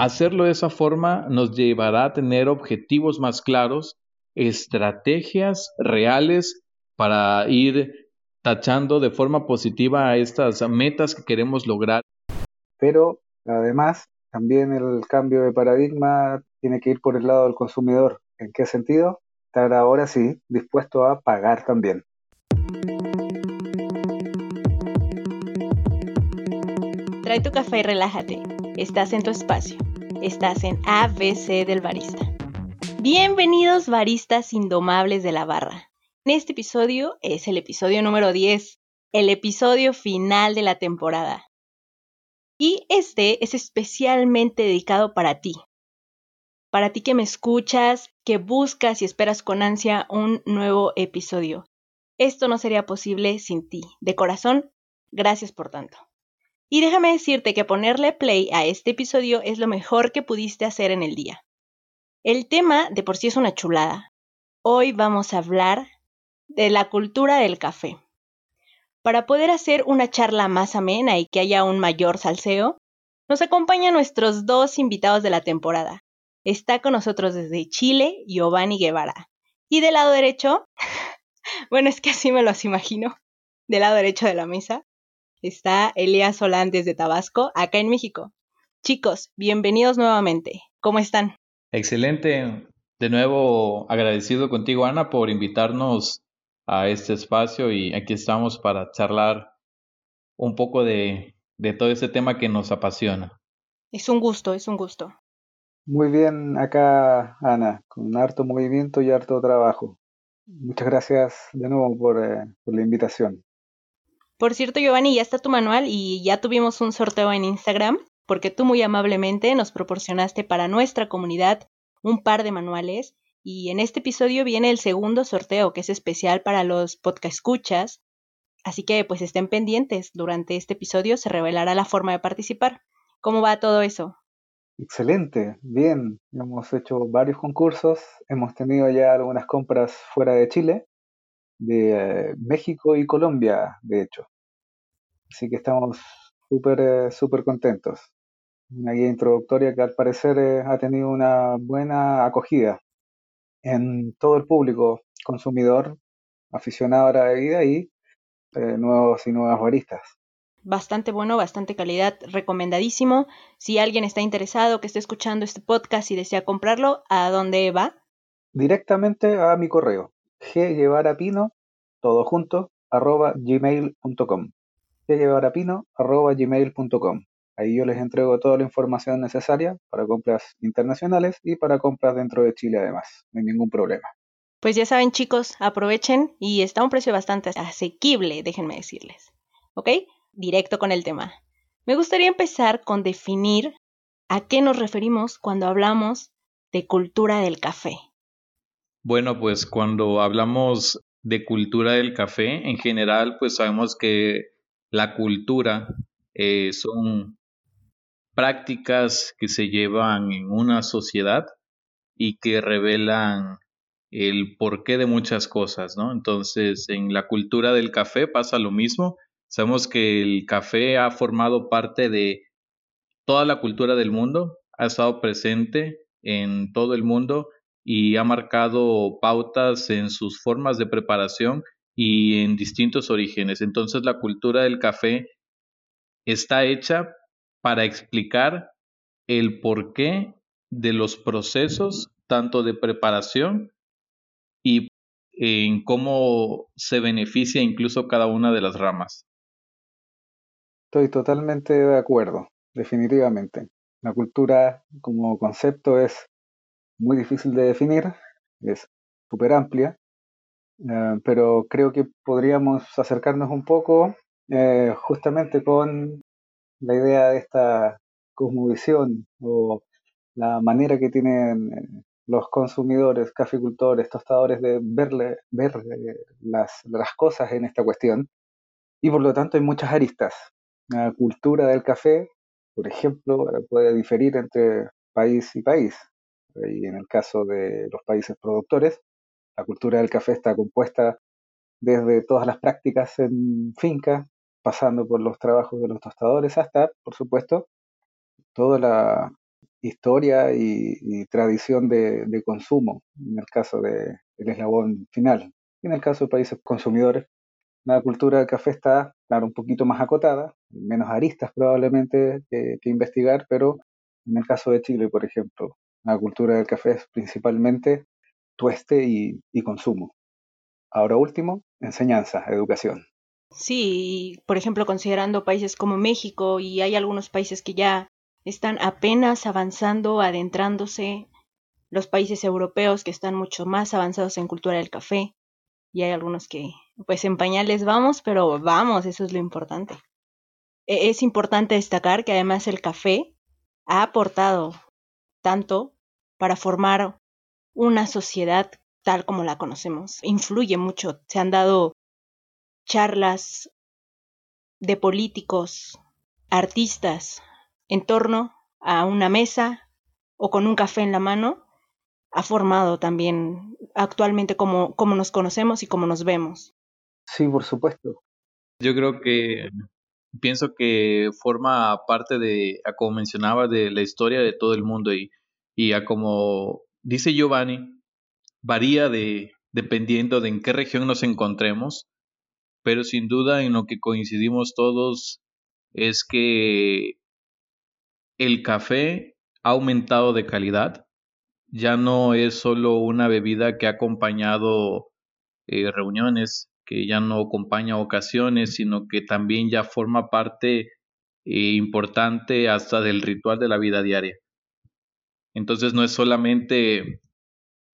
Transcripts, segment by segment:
Hacerlo de esa forma nos llevará a tener objetivos más claros, estrategias reales para ir tachando de forma positiva a estas metas que queremos lograr. Pero además, también el cambio de paradigma tiene que ir por el lado del consumidor. ¿En qué sentido? Estar ahora sí dispuesto a pagar también. Trae tu café y relájate. Estás en tu espacio. Estás en ABC del Barista. Bienvenidos baristas indomables de la barra. En este episodio es el episodio número 10, el episodio final de la temporada. Y este es especialmente dedicado para ti. Para ti que me escuchas, que buscas y esperas con ansia un nuevo episodio. Esto no sería posible sin ti. De corazón, gracias por tanto. Y déjame decirte que ponerle play a este episodio es lo mejor que pudiste hacer en el día. El tema de por sí es una chulada. Hoy vamos a hablar de la cultura del café. Para poder hacer una charla más amena y que haya un mayor salseo, nos acompañan nuestros dos invitados de la temporada. Está con nosotros desde Chile, Giovanni Guevara. Y del lado derecho, bueno, es que así me los imagino, del lado derecho de la mesa, está Elías Solán desde Tabasco, acá en México. Chicos, bienvenidos nuevamente. ¿Cómo están? Excelente. De nuevo agradecido contigo, Ana, por invitarnos a este espacio y aquí estamos para charlar un poco de, de todo ese tema que nos apasiona. Es un gusto, es un gusto. Muy bien acá, Ana, con harto movimiento y harto trabajo. Muchas gracias de nuevo por, eh, por la invitación. Por cierto, Giovanni, ya está tu manual y ya tuvimos un sorteo en Instagram porque tú muy amablemente nos proporcionaste para nuestra comunidad un par de manuales y en este episodio viene el segundo sorteo que es especial para los podcast escuchas. Así que pues estén pendientes, durante este episodio se revelará la forma de participar. ¿Cómo va todo eso? Excelente, bien. Hemos hecho varios concursos, hemos tenido ya algunas compras fuera de Chile de eh, México y Colombia, de hecho. Así que estamos súper eh, súper contentos. Una guía introductoria que al parecer eh, ha tenido una buena acogida en todo el público consumidor, aficionado a la bebida y nuevos y nuevas baristas. Bastante bueno, bastante calidad, recomendadísimo. Si alguien está interesado, que esté escuchando este podcast y desea comprarlo, ¿a dónde va? Directamente a mi correo, gguevarapino, todo junto, arroba gmail.com. gmail.com. Ahí yo les entrego toda la información necesaria para compras internacionales y para compras dentro de Chile además. No hay ningún problema. Pues ya saben chicos, aprovechen y está a un precio bastante asequible, déjenme decirles. ¿Ok? Directo con el tema. Me gustaría empezar con definir a qué nos referimos cuando hablamos de cultura del café. Bueno, pues cuando hablamos de cultura del café, en general, pues sabemos que la cultura eh, son prácticas que se llevan en una sociedad y que revelan el porqué de muchas cosas, ¿no? Entonces, en la cultura del café pasa lo mismo. Sabemos que el café ha formado parte de toda la cultura del mundo, ha estado presente en todo el mundo y ha marcado pautas en sus formas de preparación y en distintos orígenes. Entonces la cultura del café está hecha para explicar el porqué de los procesos tanto de preparación y en cómo se beneficia incluso cada una de las ramas. Estoy totalmente de acuerdo, definitivamente. La cultura como concepto es muy difícil de definir, es súper amplia, eh, pero creo que podríamos acercarnos un poco eh, justamente con la idea de esta cosmovisión o la manera que tienen eh, los consumidores, caficultores, tostadores de verle, ver las, las cosas en esta cuestión. Y por lo tanto hay muchas aristas. La cultura del café, por ejemplo, puede diferir entre país y país. Y en el caso de los países productores, la cultura del café está compuesta desde todas las prácticas en finca, pasando por los trabajos de los tostadores hasta, por supuesto, toda la, historia y, tradición de, consumo, en el caso del eslabón final. En el caso de países consumidores, la cultura del café está, claro, un poquito más acotada, menos aristas probablemente que, investigar, pero en el caso de Chile, por ejemplo, la cultura del café es principalmente tueste y consumo. Ahora último, enseñanza, educación. Sí, por ejemplo, considerando países como México y hay algunos países que ya están apenas avanzando, adentrándose, los países europeos que están mucho más avanzados en cultura del café y hay algunos que pues en pañales vamos, pero vamos, eso es lo importante. E, es importante destacar que además el café ha aportado tanto para formar una sociedad tal como la conocemos. Influye mucho. Se han dado charlas de políticos, artistas, en torno a una mesa o con un café en la mano, ha formado también actualmente como, como nos conocemos y como nos vemos. Sí, por supuesto. Yo creo que pienso que forma parte de, como mencionaba, de la historia de todo el mundo y, y a como dice Giovanni, varía de, dependiendo de en qué región nos encontremos, pero sin duda en lo que coincidimos todos es que el café ha aumentado de calidad, ya no es solo una bebida que ha acompañado eh, reuniones, que ya no acompaña ocasiones, sino que también ya forma parte eh, importante hasta del ritual de la vida diaria. Entonces no es solamente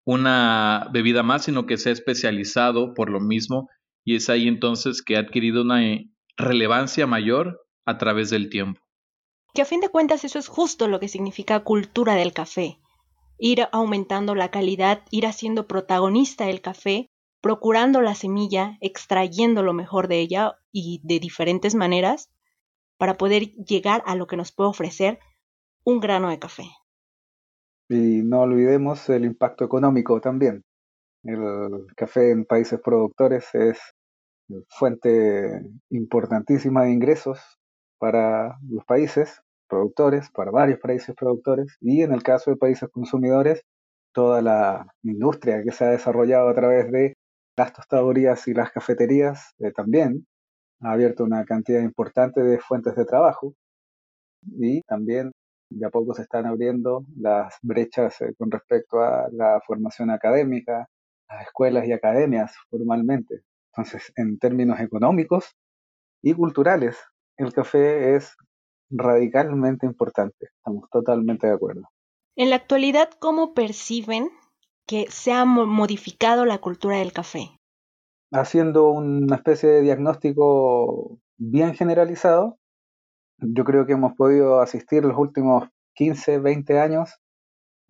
una bebida más, sino que se ha especializado por lo mismo y es ahí entonces que ha adquirido una eh, relevancia mayor a través del tiempo. Que a fin de cuentas eso es justo lo que significa cultura del café. Ir aumentando la calidad, ir haciendo protagonista el café, procurando la semilla, extrayendo lo mejor de ella y de diferentes maneras para poder llegar a lo que nos puede ofrecer un grano de café. Y no olvidemos el impacto económico también. El café en países productores es fuente importantísima de ingresos para los países productores, para varios países productores, y en el caso de países consumidores, toda la industria que se ha desarrollado a través de las tostadorías y las cafeterías eh, también ha abierto una cantidad importante de fuentes de trabajo y también de a poco se están abriendo las brechas eh, con respecto a la formación académica, las escuelas y academias formalmente. Entonces, en términos económicos y culturales, el café es radicalmente importante. Estamos totalmente de acuerdo. En la actualidad, ¿cómo perciben que se ha modificado la cultura del café? Haciendo una especie de diagnóstico bien generalizado, yo creo que hemos podido asistir los últimos 15, 20 años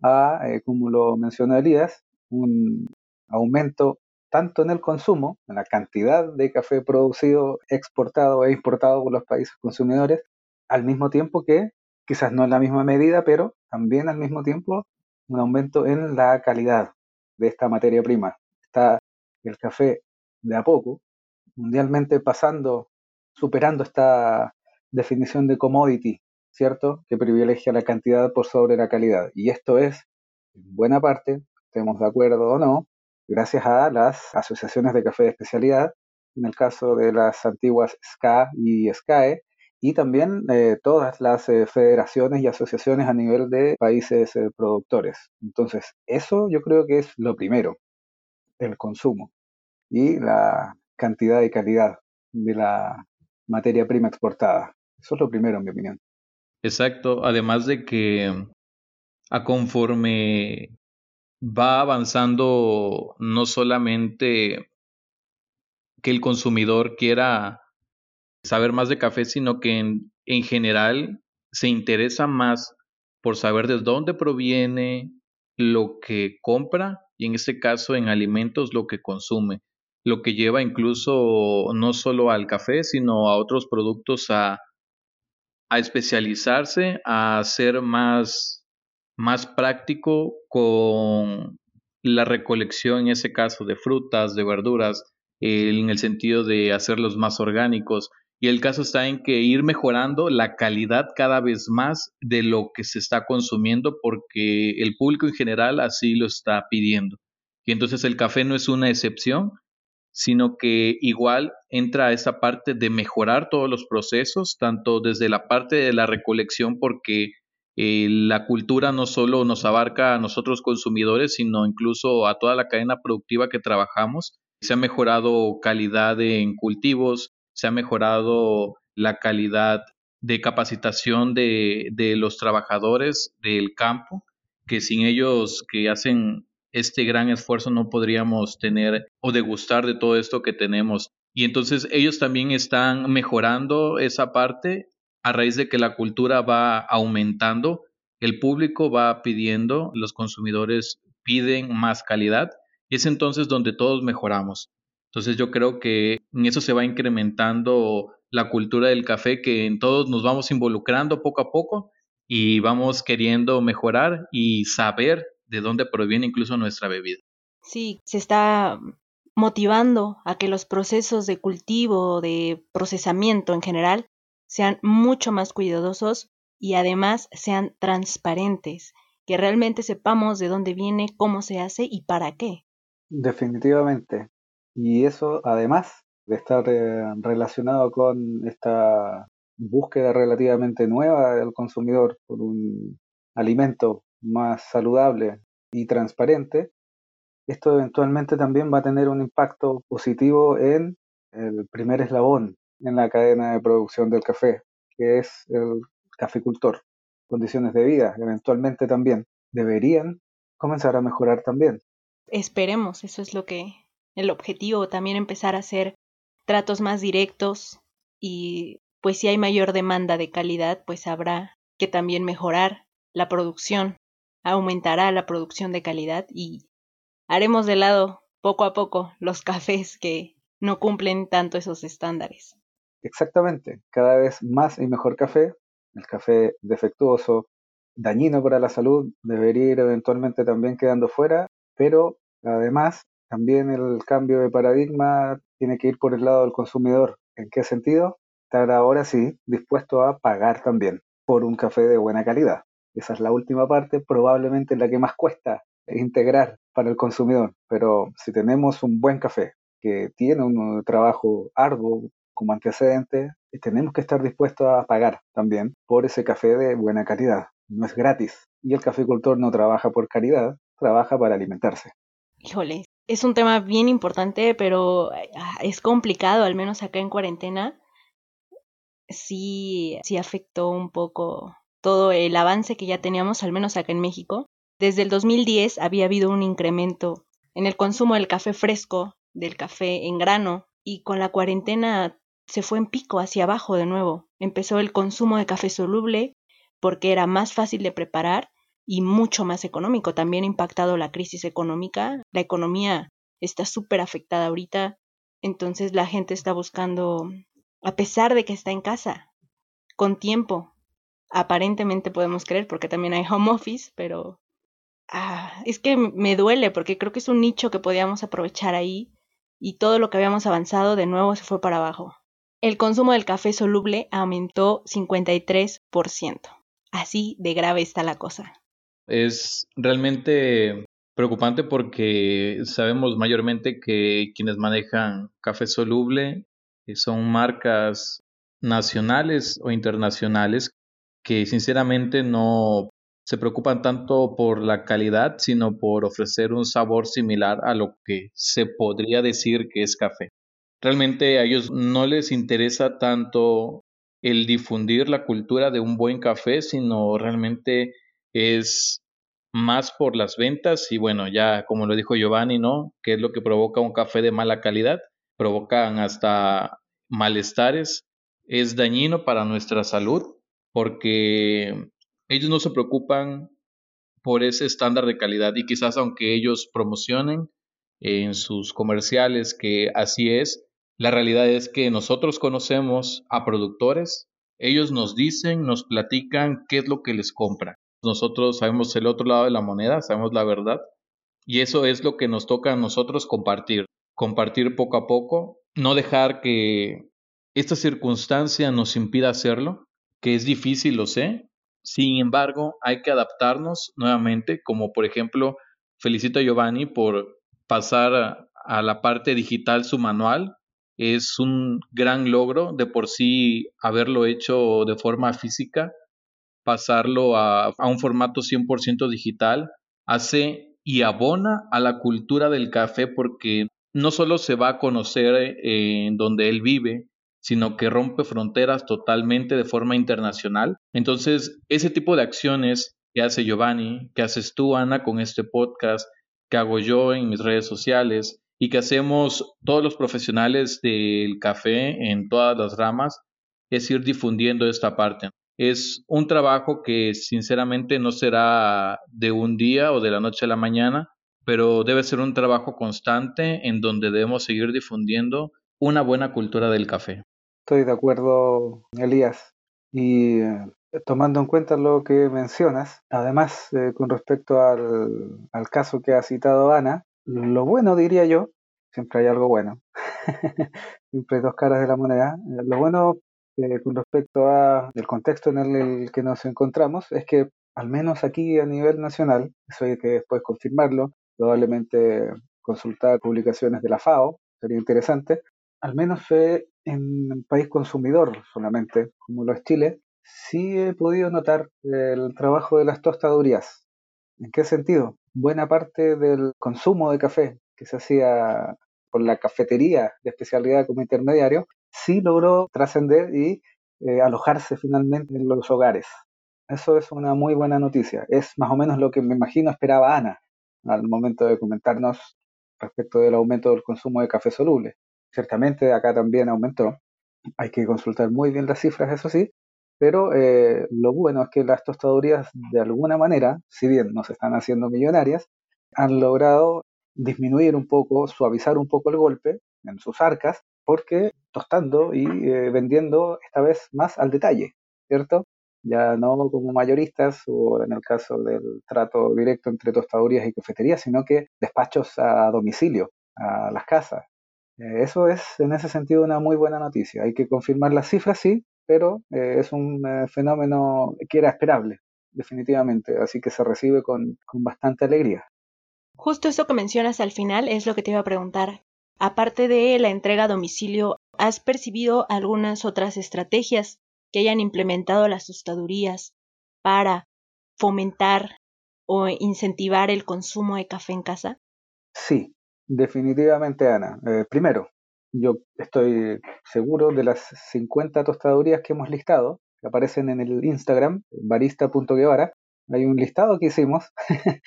a, eh, como lo mencionó Elías, un aumento tanto en el consumo, en la cantidad de café producido, exportado e importado por los países consumidores, al mismo tiempo que, quizás no en la misma medida, pero también al mismo tiempo un aumento en la calidad de esta materia prima. Está el café de a poco, mundialmente pasando, superando esta definición de commodity, ¿cierto? Que privilegia la cantidad por sobre la calidad. Y esto es, en buena parte, estemos de acuerdo o no, gracias a las asociaciones de café de especialidad, en el caso de las antiguas SCA y SCAE, y también eh, todas las eh, federaciones y asociaciones a nivel de países eh, productores. Entonces, eso yo creo que es lo primero, el consumo y la cantidad y calidad de la materia prima exportada. Eso es lo primero, en mi opinión. Exacto, además de que a conforme va avanzando no solamente que el consumidor quiera saber más de café, sino que en, en general se interesa más por saber de dónde proviene lo que compra y en este caso en alimentos lo que consume, lo que lleva incluso no solo al café, sino a otros productos a a especializarse, a ser más, más práctico con la recolección, en ese caso, de frutas, de verduras, en el sentido de hacerlos más orgánicos y el caso está en que ir mejorando la calidad cada vez más de lo que se está consumiendo porque el público en general así lo está pidiendo. Y entonces el café no es una excepción, sino que igual entra esa parte de mejorar todos los procesos, tanto desde la parte de la recolección, porque eh, la cultura no solo nos abarca a nosotros consumidores, sino incluso a toda la cadena productiva que trabajamos. Se ha mejorado calidad en cultivos, se ha mejorado la calidad de capacitación de, de los trabajadores del campo, que sin ellos que hacen este gran esfuerzo no podríamos tener o degustar de todo esto que tenemos. Y entonces ellos también están mejorando esa parte a raíz de que la cultura va aumentando, el público va pidiendo, los consumidores piden más calidad y es entonces donde todos mejoramos. Entonces yo creo que en eso se va incrementando la cultura del café, que en todos nos vamos involucrando poco a poco y vamos queriendo mejorar y saber de dónde proviene incluso nuestra bebida. Sí, se está motivando a que los procesos de cultivo, de procesamiento en general, sean mucho más cuidadosos y además sean transparentes, que realmente sepamos de dónde viene, cómo se hace y para qué. Definitivamente. Y eso, además de estar eh, relacionado con esta búsqueda relativamente nueva del consumidor por un alimento más saludable y transparente, esto eventualmente también va a tener un impacto positivo en el primer eslabón en la cadena de producción del café, que es el caficultor. Condiciones de vida, eventualmente también, deberían comenzar a mejorar también. Esperemos, eso es lo que el objetivo también empezar a hacer tratos más directos y pues si hay mayor demanda de calidad, pues habrá que también mejorar la producción, aumentará la producción de calidad y haremos de lado poco a poco los cafés que no cumplen tanto esos estándares. Exactamente, cada vez más y mejor café, el café defectuoso, dañino para la salud, debería ir eventualmente también quedando fuera, pero además también el cambio de paradigma tiene que ir por el lado del consumidor. ¿En qué sentido? Estar ahora sí dispuesto a pagar también por un café de buena calidad. Esa es la última parte, probablemente la que más cuesta integrar para el consumidor. Pero si tenemos un buen café que tiene un trabajo arduo como antecedente, tenemos que estar dispuestos a pagar también por ese café de buena calidad. No es gratis. Y el caficultor no trabaja por caridad, trabaja para alimentarse. Híjole, es un tema bien importante, pero ah, es complicado, al menos acá en cuarentena. Sí, sí afectó un poco todo el avance que ya teníamos, al menos acá en México. Desde el 2010 había habido un incremento en el consumo del café fresco, del café en grano, y con la cuarentena se fue en pico hacia abajo de nuevo. Empezó el consumo de café soluble porque era más fácil de preparar y mucho más económico. También ha impactado la crisis económica. La economía está súper afectada ahorita. Entonces la gente está buscando, a pesar de que está en casa, con tiempo. Aparentemente podemos creer, porque también hay home office, pero ah, es que me duele porque creo que es un nicho que podíamos aprovechar ahí y todo lo que habíamos avanzado de nuevo se fue para abajo. El consumo del café soluble aumentó 53%. Así de grave está la cosa. Es realmente preocupante porque sabemos mayormente que quienes manejan café soluble eh, son marcas nacionales o internacionales que sinceramente no se preocupan tanto por la calidad, sino por ofrecer un sabor similar a lo que se podría decir que es café. Realmente a ellos no les interesa tanto el difundir la cultura de un buen café, sino realmente es más por las ventas y bueno, ya como lo dijo Giovanni, ¿no? ¿Qué es lo que provoca un café de mala calidad? Provocan hasta malestares, es dañino para nuestra salud porque ellos no se preocupan por ese estándar de calidad y quizás aunque ellos promocionen en sus comerciales que así es, la realidad es que nosotros conocemos a productores, ellos nos dicen, nos platican qué es lo que les compran. Nosotros sabemos el otro lado de la moneda, sabemos la verdad. Y eso es lo que nos toca a nosotros compartir. Compartir poco a poco, no dejar que esta circunstancia nos impide hacerlo, que es difícil, lo sé. Sin embargo, hay que adaptarnos nuevamente, como por ejemplo, felicito a Giovanni por pasar a, la parte digital su manual. Es un gran logro de por sí haberlo hecho de forma física, pasarlo a, a un formato 100% digital, hace y abona a la cultura del café porque no solo se va a conocer eh, en donde él vive, sino que rompe fronteras totalmente de forma internacional. Entonces, ese tipo de acciones que hace Giovanni, que haces tú, Ana, con este podcast, que hago yo en mis redes sociales y que hacemos todos los profesionales del café en todas las ramas, es ir difundiendo esta parte. Es un trabajo que sinceramente no será de un día o de la noche a la mañana, pero debe ser un trabajo constante en donde debemos seguir difundiendo una buena cultura del café. Estoy de acuerdo, Elías. Y eh, tomando en cuenta lo que mencionas, además eh, con respecto al, al, caso que ha citado Ana, lo bueno diría yo, siempre hay algo bueno, siempre hay dos caras de la moneda, lo bueno eh, con respecto al contexto en el que nos encontramos es que al menos aquí a nivel nacional, eso hay que después confirmarlo, probablemente consultar publicaciones de la FAO, sería interesante. Al menos en un país consumidor solamente, como lo es Chile, sí he podido notar el trabajo de las tostadurías. ¿En qué sentido? Buena parte del consumo de café que se hacía por la cafetería de especialidad como intermediario, sí logró trascender y eh, alojarse finalmente en los hogares. Eso es una muy buena noticia. Es más o menos lo que me imagino esperaba Ana al momento de comentarnos respecto del aumento del consumo de café soluble. Ciertamente acá también aumentó. Hay que consultar muy bien las cifras, eso sí, pero eh, lo bueno es que las tostadurías de alguna manera, si bien no se están haciendo millonarias, han logrado disminuir un poco, suavizar un poco el golpe en sus arcas, porque tostando y eh, vendiendo esta vez más al detalle, ¿cierto? ya no como mayoristas o en el caso del trato directo entre tostadurías y cafeterías, sino que despachos a domicilio, a las casas. Eh, eso es en ese sentido una muy buena noticia. Hay que confirmar las cifras, sí, pero eh, es un eh, fenómeno que era esperable, definitivamente, así que se recibe con, con bastante alegría. Justo eso que mencionas al final es lo que te iba a preguntar. Aparte de la entrega a domicilio, ¿has percibido algunas otras estrategias que hayan implementado las tostadurías para fomentar o incentivar el consumo de café en casa? Sí, definitivamente, Ana. Eh, primero, yo estoy seguro de las 50 tostadurías que hemos listado, que aparecen en el Instagram, barista.guevara. Hay un listado que hicimos,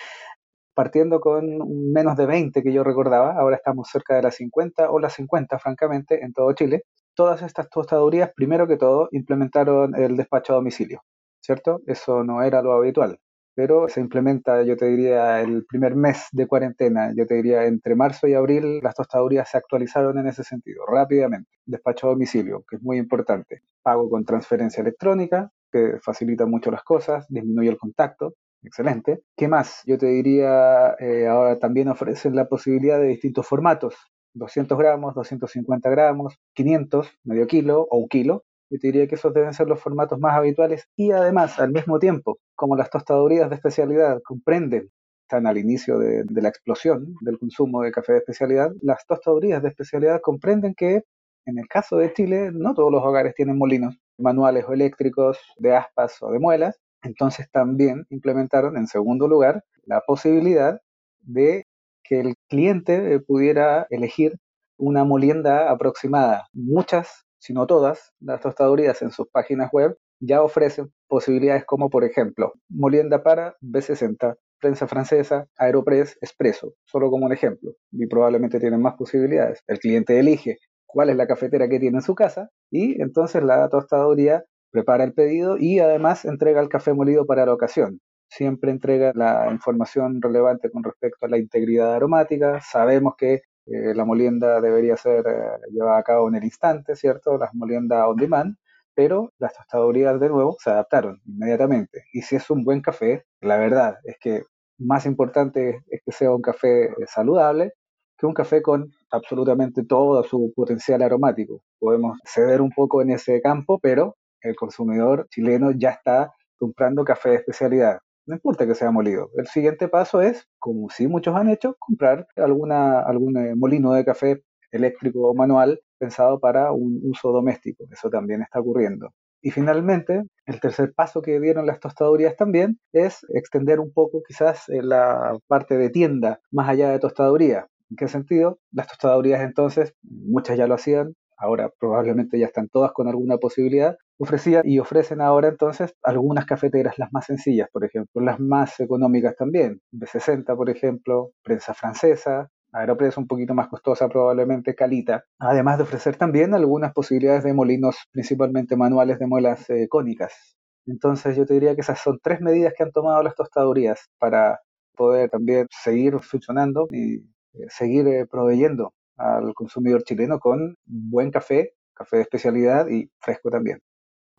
partiendo con menos de 20 que yo recordaba, ahora estamos cerca de las 50 o las 50, francamente, en todo Chile todas estas tostadurías, primero que todo, implementaron el despacho a domicilio, ¿cierto? Eso no era lo habitual, pero se implementa, yo te diría, el primer mes de cuarentena, yo te diría, entre marzo y abril, las tostadurías se actualizaron en ese sentido, rápidamente. Despacho a domicilio, que es muy importante. Pago con transferencia electrónica, que facilita mucho las cosas, disminuye el contacto, excelente. ¿Qué más? Yo te diría, eh, ahora también ofrecen la posibilidad de distintos formatos. 200 gramos, 250 gramos, 500, medio kilo o un kilo. Yo diría que esos deben ser los formatos más habituales y además, al mismo tiempo, como las tostadurías de especialidad comprenden, están al inicio de, de la explosión del consumo de café de especialidad, las tostadurías de especialidad comprenden que en el caso de Chile, no todos los hogares tienen molinos manuales o eléctricos, de aspas o de muelas. Entonces también implementaron, en segundo lugar, la posibilidad de que el cliente pudiera elegir una molienda aproximada. Muchas, si no todas, las tostadurías en sus páginas web ya ofrecen posibilidades como, por ejemplo, molienda para B60, prensa francesa, Aeropress, Espresso, solo como un ejemplo. Y probablemente tienen más posibilidades. El cliente elige cuál es la cafetera que tiene en su casa y entonces la tostaduría prepara el pedido y además entrega el café molido para la ocasión siempre entrega la información relevante con respecto a la integridad aromática. Sabemos que eh, la molienda debería ser eh, llevada a cabo en el instante, ¿cierto? Las moliendas on demand, pero las tostadurías de nuevo se adaptaron inmediatamente. Y si es un buen café, la verdad es que más importante es que sea un café saludable que un café con absolutamente todo su potencial aromático. Podemos ceder un poco en ese campo, pero el consumidor chileno ya está comprando café de especialidad. No importa que sea molido. El siguiente paso es, como sí muchos han hecho, comprar alguna, algún eh, molino de café eléctrico o manual pensado para un uso doméstico. Eso también está ocurriendo. Y finalmente, el tercer paso que dieron las tostadurías también es extender un poco quizás la parte de tienda más allá de tostaduría. ¿En qué sentido? Las tostadurías entonces, muchas ya lo hacían, ahora probablemente ya están todas con alguna posibilidad, ofrecían y ofrecen ahora entonces algunas cafeteras, las más sencillas, por ejemplo, las más económicas también, B60, por ejemplo, prensa francesa, Aeropress un poquito más costosa probablemente, Calita, además de ofrecer también algunas posibilidades de molinos, principalmente manuales de muelas eh, cónicas. Entonces yo te diría que esas son tres medidas que han tomado las tostadurías para poder también seguir funcionando y eh, seguir eh, proveyendo al consumidor chileno con buen café, café de especialidad y fresco también.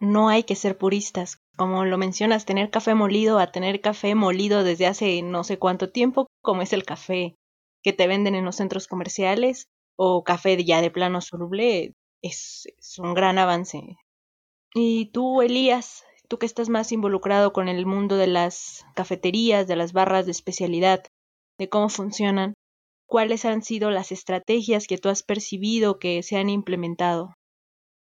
No hay que ser puristas. Como lo mencionas, tener café molido a tener café molido desde hace no sé cuánto tiempo, como es el café que te venden en los centros comerciales o café ya de plano soluble es, un gran avance. Y tú, Elías, tú que estás más involucrado con el mundo de las cafeterías, de las barras de especialidad, de cómo funcionan, ¿cuáles han sido las estrategias que tú has percibido que se han implementado?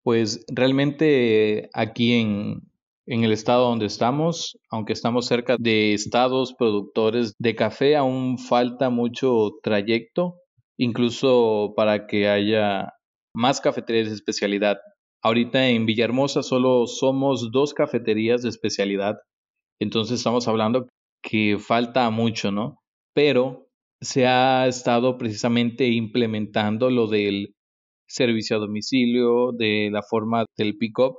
Pues realmente aquí en, en el estado donde estamos, aunque estamos cerca de estados productores de café, aún falta mucho trayecto, incluso para que haya más cafeterías de especialidad. Ahorita en Villahermosa solo somos dos cafeterías de especialidad, entonces estamos hablando que falta mucho, ¿no? Pero se ha estado precisamente implementando lo del servicio a domicilio, de la forma del pick-up,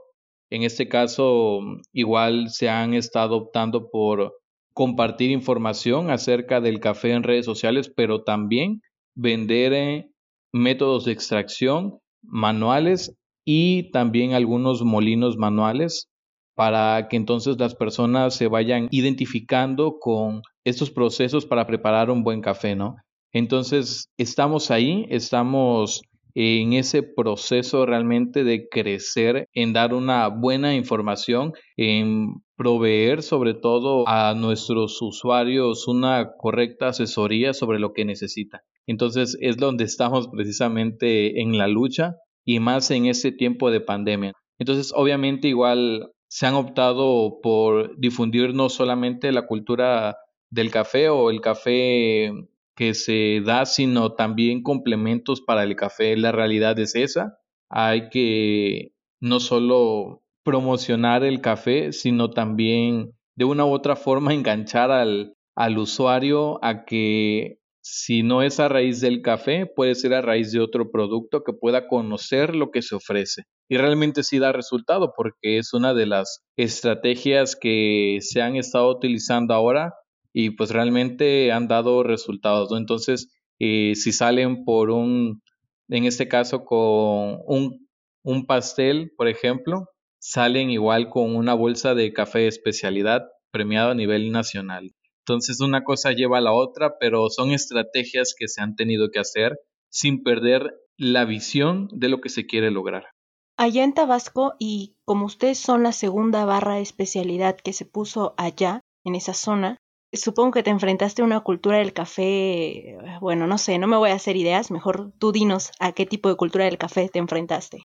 en este caso, igual se han estado optando por compartir información acerca del café en redes sociales, pero también vender eh, métodos de extracción manuales y también algunos molinos manuales para que entonces las personas se vayan identificando con estos procesos para preparar un buen café, ¿no? Entonces, estamos ahí, estamos en ese proceso realmente de crecer, en dar una buena información, en proveer sobre todo a nuestros usuarios una correcta asesoría sobre lo que necesita. Entonces es donde estamos precisamente en la lucha y más en este tiempo de pandemia. Entonces obviamente igual se han optado por difundir no solamente la cultura del café o el café que se da, sino también complementos para el café. La realidad es esa. Hay que no solo promocionar el café, sino también de una u otra forma enganchar al, al usuario a que si no es a raíz del café, puede ser a raíz de otro producto que pueda conocer lo que se ofrece. Y realmente sí da resultado porque es una de las estrategias que se han estado utilizando ahora y pues realmente han dado resultados. Entonces, eh, si salen por un, en este caso con un, pastel, por ejemplo, salen igual con una bolsa de café especialidad premiado a nivel nacional. Entonces una cosa lleva a la otra, pero son estrategias que se han tenido que hacer sin perder la visión de lo que se quiere lograr. Allá en Tabasco, y como ustedes son la segunda barra de especialidad que se puso allá, en esa zona, supongo que te enfrentaste a una cultura del café, bueno, no sé, no me voy a hacer ideas, mejor tú dinos a qué tipo de cultura del café te enfrentaste.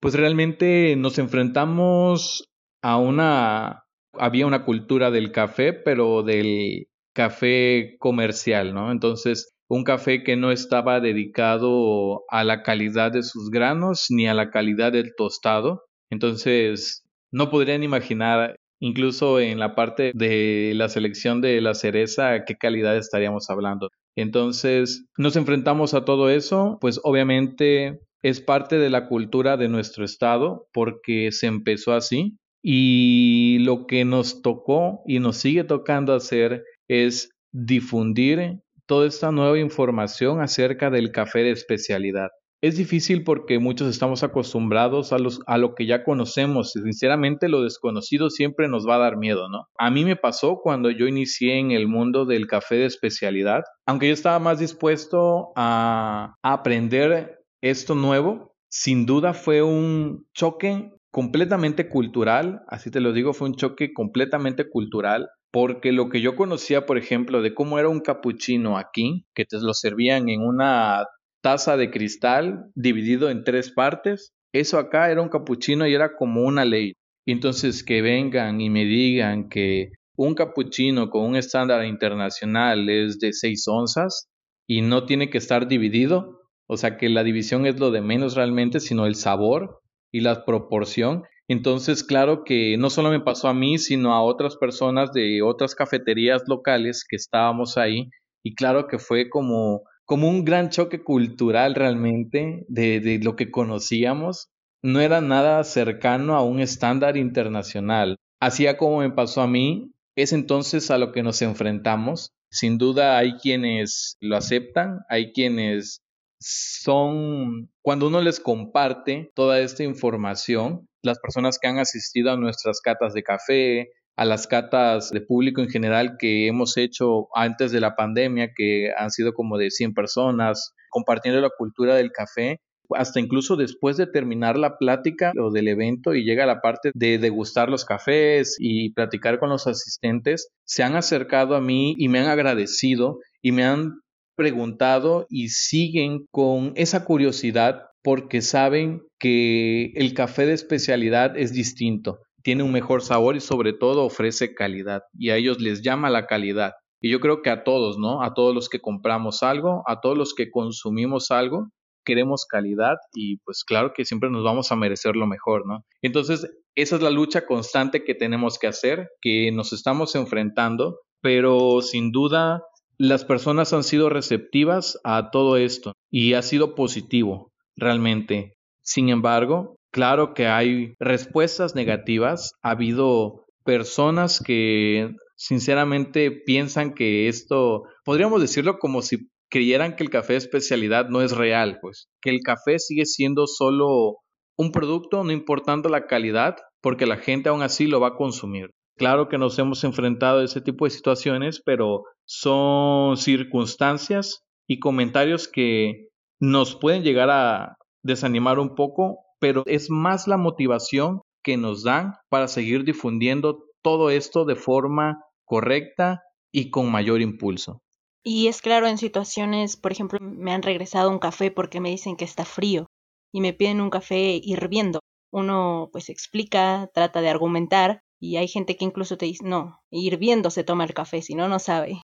Pues realmente nos enfrentamos a una, había una cultura del café, pero del café comercial, ¿no? Entonces, un café que no estaba dedicado a la calidad de sus granos ni a la calidad del tostado. Entonces, no podrían imaginar incluso en la parte de la selección de la cereza, qué calidad estaríamos hablando. Entonces, nos enfrentamos a todo eso, pues obviamente es parte de la cultura de nuestro estado porque se empezó así y lo que nos tocó y nos sigue tocando hacer es difundir toda esta nueva información acerca del café de especialidad. Es difícil porque muchos estamos acostumbrados a, los, a lo que ya conocemos. Sinceramente, lo desconocido siempre nos va a dar miedo, ¿no? A mí me pasó cuando yo inicié en el mundo del café de especialidad. aunque yo estaba más dispuesto a, a aprender esto nuevo, sin duda fue un choque completamente cultural, así te lo digo, fue un choque completamente cultural, porque lo que yo conocía, por ejemplo, de cómo era un capuchino aquí, que te lo servían en una taza de cristal dividido en tres partes, eso acá era un capuchino y era como una ley. Entonces que vengan y me digan que un capuchino con un estándar internacional es de 6 onzas y no tiene que estar dividido, o sea que la división es lo de menos realmente, sino el sabor y la proporción. Entonces, claro que no solo me pasó a mí, sino a otras personas de otras cafeterías locales que estábamos ahí. Y claro que fue como, como un gran choque cultural realmente de, lo que conocíamos. No era nada cercano a un estándar internacional. Así como me pasó a mí, es entonces a lo que nos enfrentamos. Sin duda hay quienes lo aceptan, hay quienes son, cuando uno les comparte toda esta información, las personas que han asistido a nuestras catas de café, a las catas de público en general que hemos hecho antes de la pandemia, que han sido como de 100 personas, compartiendo la cultura del café, hasta incluso después de terminar la plática o del evento y llega la parte de degustar los cafés y platicar con los asistentes, se han acercado a mí y me han agradecido y me han preguntado y siguen con esa curiosidad porque saben que el café de especialidad es distinto, tiene un mejor sabor y sobre todo ofrece calidad y a ellos les llama la calidad. Y yo creo que a todos, ¿no? A todos los que compramos algo, a todos los que consumimos algo, queremos calidad y pues claro que siempre nos vamos a merecer lo mejor, ¿no? Entonces, esa es la lucha constante que tenemos que hacer, que nos estamos enfrentando, pero sin duda las personas han sido receptivas a todo esto y ha sido positivo, realmente. Sin embargo, claro que hay respuestas negativas. Ha habido personas que sinceramente piensan que esto, podríamos decirlo como si creyeran que el café especialidad no es real, pues, que el café sigue siendo solo un producto, no importando la calidad, porque la gente aún así lo va a consumir. Claro que nos hemos enfrentado a ese tipo de situaciones, pero son circunstancias y comentarios que nos pueden llegar a desanimar un poco, pero es más la motivación que nos dan para seguir difundiendo todo esto de forma correcta y con mayor impulso. Y es claro, en situaciones, por ejemplo, me han regresado un café porque me dicen que está frío y me piden un café hirviendo. Uno pues explica, trata de argumentar y hay gente que incluso te dice, no, hirviendo se toma el café, si no, no sabe.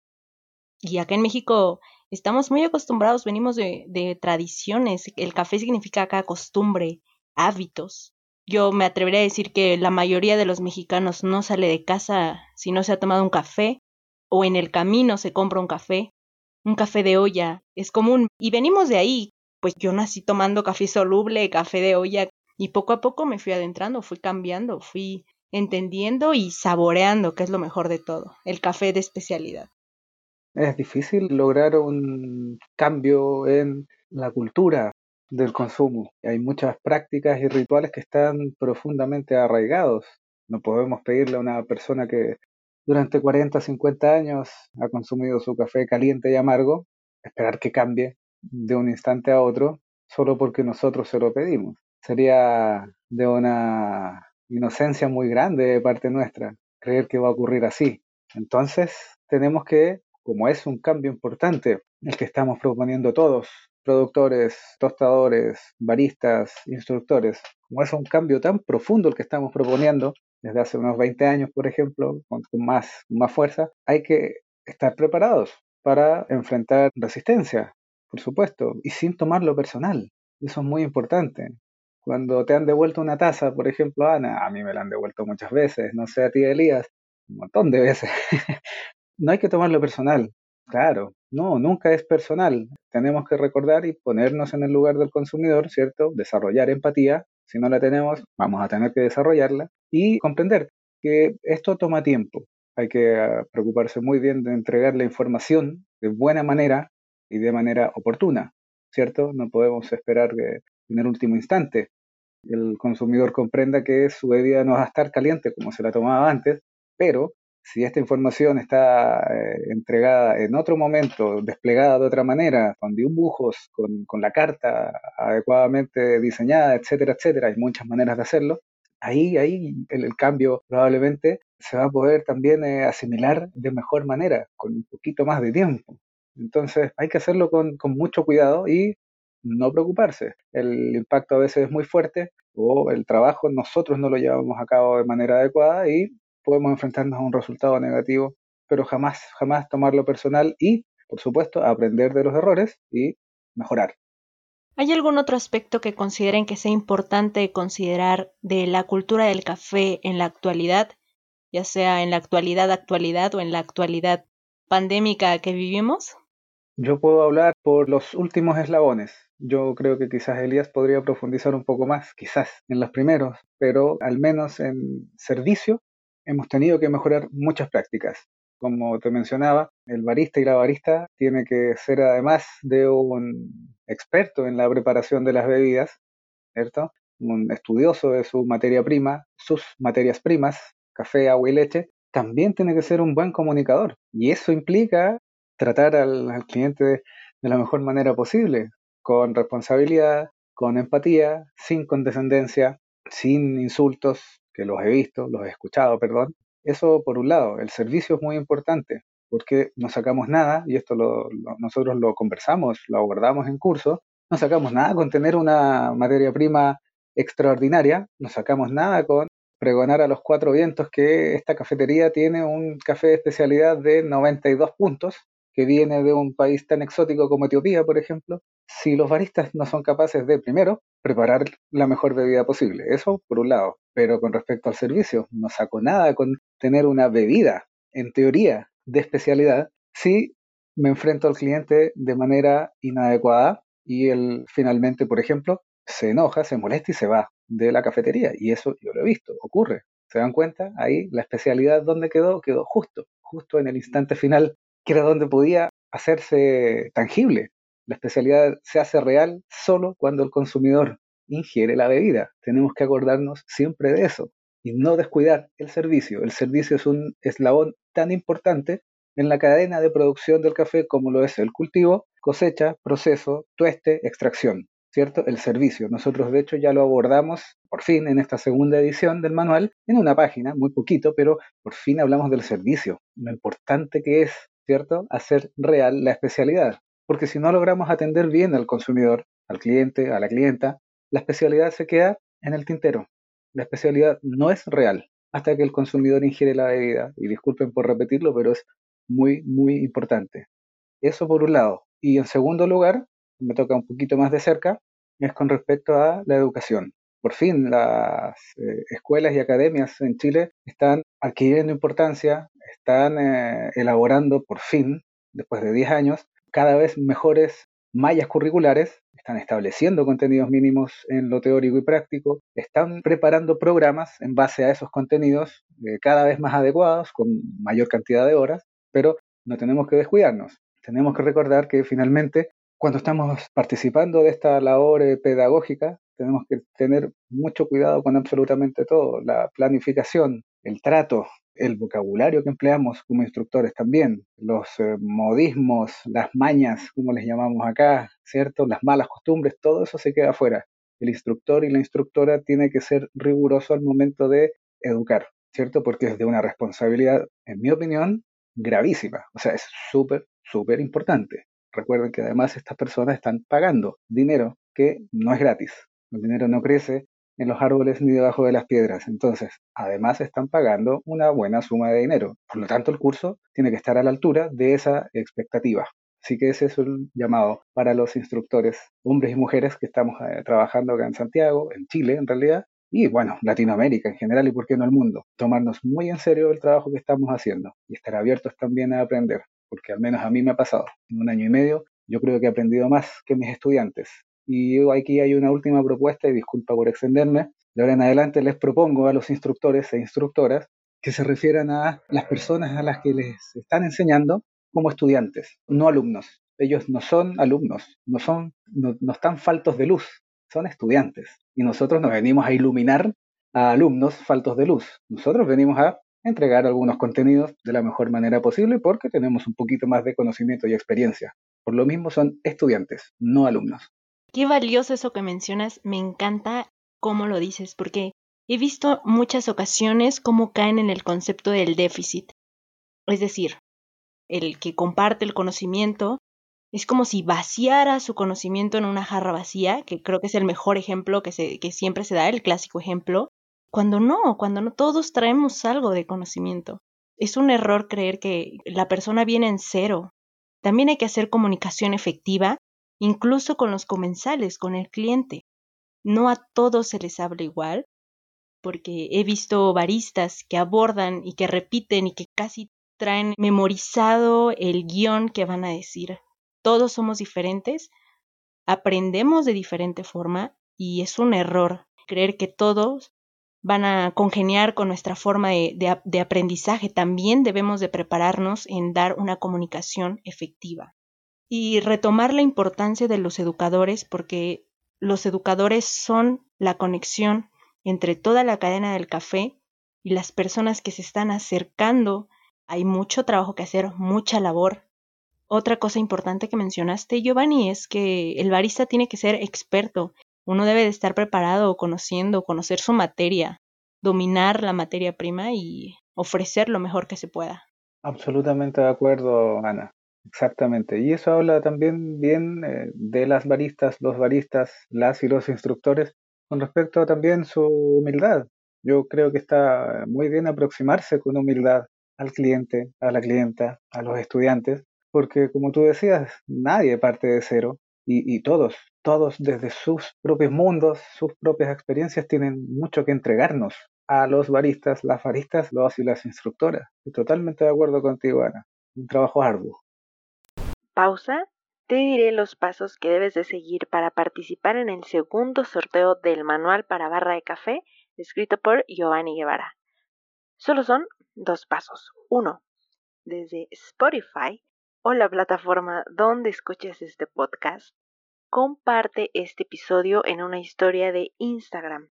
Y acá en México estamos muy acostumbrados, venimos de, tradiciones. El café significa acá costumbre, hábitos. Yo me atrevería a decir que la mayoría de los mexicanos no sale de casa si no se ha tomado un café o en el camino se compra un café. Un café de olla es común y venimos de ahí. Pues yo nací tomando café soluble, café de olla y poco a poco me fui adentrando, fui cambiando, fui entendiendo y saboreando, que es lo mejor de todo, el café de especialidad. Es difícil lograr un cambio en la cultura del consumo. Hay muchas prácticas y rituales que están profundamente arraigados. No podemos pedirle a una persona que durante 40, 50 años ha consumido su café caliente y amargo, esperar que cambie de un instante a otro solo porque nosotros se lo pedimos. Sería de una inocencia muy grande de parte nuestra creer que va a ocurrir así. Entonces tenemos que, como es un cambio importante el que estamos proponiendo todos, productores, tostadores, baristas, instructores, como es un cambio tan profundo el que estamos proponiendo desde hace unos 20 años, por ejemplo, con, más, más fuerza, hay que estar preparados para enfrentar resistencia, por supuesto, y sin tomarlo personal. Eso es muy importante. Cuando te han devuelto una taza, por ejemplo, Ana, a mí me la han devuelto muchas veces, no sé a ti, Elías, un montón de veces. no hay que tomarlo personal, claro, no, nunca es personal. Tenemos que recordar y ponernos en el lugar del consumidor, ¿cierto? Desarrollar empatía. Si no la tenemos, vamos a tener que desarrollarla y comprender que esto toma tiempo. Hay que ah, preocuparse muy bien de entregar la información de buena manera y de manera oportuna, ¿cierto? No podemos esperar que en el último instante el consumidor comprenda que su bebida no va a estar caliente como se la tomaba antes, pero si esta información está eh, entregada en otro momento, desplegada de otra manera, con dibujos, con, la carta adecuadamente diseñada, etcétera, etcétera, hay muchas maneras de hacerlo, ahí, ahí el, cambio probablemente se va a poder también eh, asimilar de mejor manera, con un poquito más de tiempo. Entonces hay que hacerlo con, con mucho cuidado y no preocuparse. El impacto a veces es muy fuerte o el trabajo nosotros no lo llevamos a cabo de manera adecuada y podemos enfrentarnos a un resultado negativo, pero jamás, jamás tomarlo personal y, por supuesto, aprender de los errores y mejorar. ¿Hay algún otro aspecto que consideren que sea importante considerar de la cultura del café en la actualidad, ya sea en la actualidad actualidad o en la actualidad pandémica que vivimos? Yo puedo hablar por los últimos eslabones. Yo creo que quizás Elías podría profundizar un poco más, quizás en los primeros, pero al menos en servicio hemos tenido que mejorar muchas prácticas. Como te mencionaba, el barista y la barista tiene que ser además de un experto en la preparación de las bebidas, ¿cierto? Un estudioso de su materia prima, sus materias primas, café, agua y leche, también tiene que ser un buen comunicador. Y eso implica tratar al, cliente de, la mejor manera posible, con responsabilidad, con empatía, sin condescendencia, sin insultos, que los he visto, los he escuchado, perdón. Eso por un lado, el servicio es muy importante porque no sacamos nada, y esto nosotros lo conversamos, lo abordamos en curso, no sacamos nada con tener una materia prima extraordinaria, no sacamos nada con pregonar a los cuatro vientos que esta cafetería tiene un café de especialidad de 92 puntos que viene de un país tan exótico como Etiopía, por ejemplo, si los baristas no son capaces de, primero, preparar la mejor bebida posible. Eso por un lado. Pero con respecto al servicio, no saco nada con tener una bebida, en teoría, de especialidad, si me enfrento al cliente de manera inadecuada y él finalmente, por ejemplo, se enoja, se molesta y se va de la cafetería. Y eso yo lo he visto, ocurre. ¿Se dan cuenta? Ahí la especialidad donde quedó, quedó justo, justo en el instante final que era donde podía hacerse tangible. La especialidad se hace real solo cuando el consumidor ingiere la bebida. Tenemos que acordarnos siempre de eso y no descuidar el servicio. El servicio es un eslabón tan importante en la cadena de producción del café como lo es el cultivo, cosecha, proceso, tueste, extracción. ¿Cierto? El servicio. Nosotros de hecho ya lo abordamos por fin en esta segunda edición del manual en una página, muy poquito, pero por fin hablamos del servicio, lo importante que es ¿cierto? Hacer real la especialidad. Porque si no logramos atender bien al consumidor, al cliente, a la clienta, la especialidad se queda en el tintero. La especialidad no es real hasta que el consumidor ingiere la bebida. Y disculpen por repetirlo, pero es muy, muy importante. Eso por un lado. Y en segundo lugar, me toca un poquito más de cerca, es con respecto a la educación. Por fin las eh, escuelas y academias en Chile están adquiriendo importancia, están eh, elaborando por fin, después de 10 años, cada vez mejores mallas curriculares, están estableciendo contenidos mínimos en lo teórico y práctico, están preparando programas en base a esos contenidos eh, cada vez más adecuados, con mayor cantidad de horas, pero no tenemos que descuidarnos. Tenemos que recordar que finalmente, cuando estamos participando de esta labor eh, pedagógica, tenemos que tener mucho cuidado con absolutamente todo, la planificación, el trato, el vocabulario que empleamos como instructores también, los eh, modismos, las mañas, como les llamamos acá, ¿cierto? Las malas costumbres, todo eso se queda afuera. El instructor y la instructora tiene que ser riguroso al momento de educar, ¿cierto? Porque es de una responsabilidad, en mi opinión, gravísima. O sea, es súper, súper importante. Recuerden que además estas personas están pagando dinero que no es gratis. El dinero no crece en los árboles ni debajo de las piedras. Entonces, además están pagando una buena suma de dinero. Por lo tanto, el curso tiene que estar a la altura de esa expectativa. Así que ese es un llamado para los instructores, hombres y mujeres que estamos eh, trabajando acá en Santiago, en Chile en realidad, y bueno, Latinoamérica en general y por qué no el mundo. Tomarnos muy en serio el trabajo que estamos haciendo y estar abiertos también a aprender, porque al menos a mí me ha pasado. En un año y medio yo creo que he aprendido más que mis estudiantes y aquí hay una última propuesta, y disculpa por extenderme. De ahora en adelante les propongo a los instructores e instructoras que se refieran a las personas a las que les están enseñando como estudiantes, no alumnos. Ellos no son alumnos, no, son, no, no están faltos de luz, son estudiantes. Y nosotros nos venimos a iluminar a alumnos faltos de luz. Nosotros venimos a entregar algunos contenidos de la mejor manera posible porque tenemos un poquito más de conocimiento y experiencia. Por lo mismo son estudiantes, no alumnos. Qué valioso eso que mencionas, me encanta cómo lo dices, porque he visto muchas ocasiones cómo caen en el concepto del déficit. Es decir, el que comparte el conocimiento es como si vaciara su conocimiento en una jarra vacía, que creo que es el mejor ejemplo que, siempre se da, el clásico ejemplo, cuando no, cuando no todos traemos algo de conocimiento. Es un error creer que la persona viene en cero. También hay que hacer comunicación efectiva, incluso con los comensales, con el cliente. No a todos se les habla igual, porque he visto baristas que abordan y que repiten y que casi traen memorizado el guion que van a decir. Todos somos diferentes, aprendemos de diferente forma y es un error creer que todos van a congeniar con nuestra forma de, de, aprendizaje. También debemos de prepararnos en dar una comunicación efectiva. Y retomar la importancia de los educadores porque los educadores son la conexión entre toda la cadena del café y las personas que se están acercando hay mucho trabajo que hacer, mucha labor. Otra cosa importante que mencionaste, Giovanni, es que el barista tiene que ser experto. Uno debe de estar preparado, conociendo, conocer su materia, dominar la materia prima y ofrecer lo mejor que se pueda. Absolutamente de acuerdo, Ana. Exactamente. Y eso habla también bien eh, de las baristas, los baristas, las y los instructores, con respecto a también su humildad. Yo creo que está muy bien aproximarse con humildad al cliente, a la clienta, a los estudiantes, porque como tú decías, nadie parte de cero y, todos, todos desde sus propios mundos, sus propias experiencias tienen mucho que entregarnos a los baristas, las baristas, los y las instructoras. Estoy totalmente de acuerdo contigo, Ana. Un trabajo arduo. Pausa. Te diré los pasos que debes de seguir para participar en el segundo sorteo del manual para barra de café escrito por Giovanni Guevara. Solo son dos pasos. Uno, desde Spotify o la plataforma donde escuches este podcast, comparte este episodio en una historia de Instagram.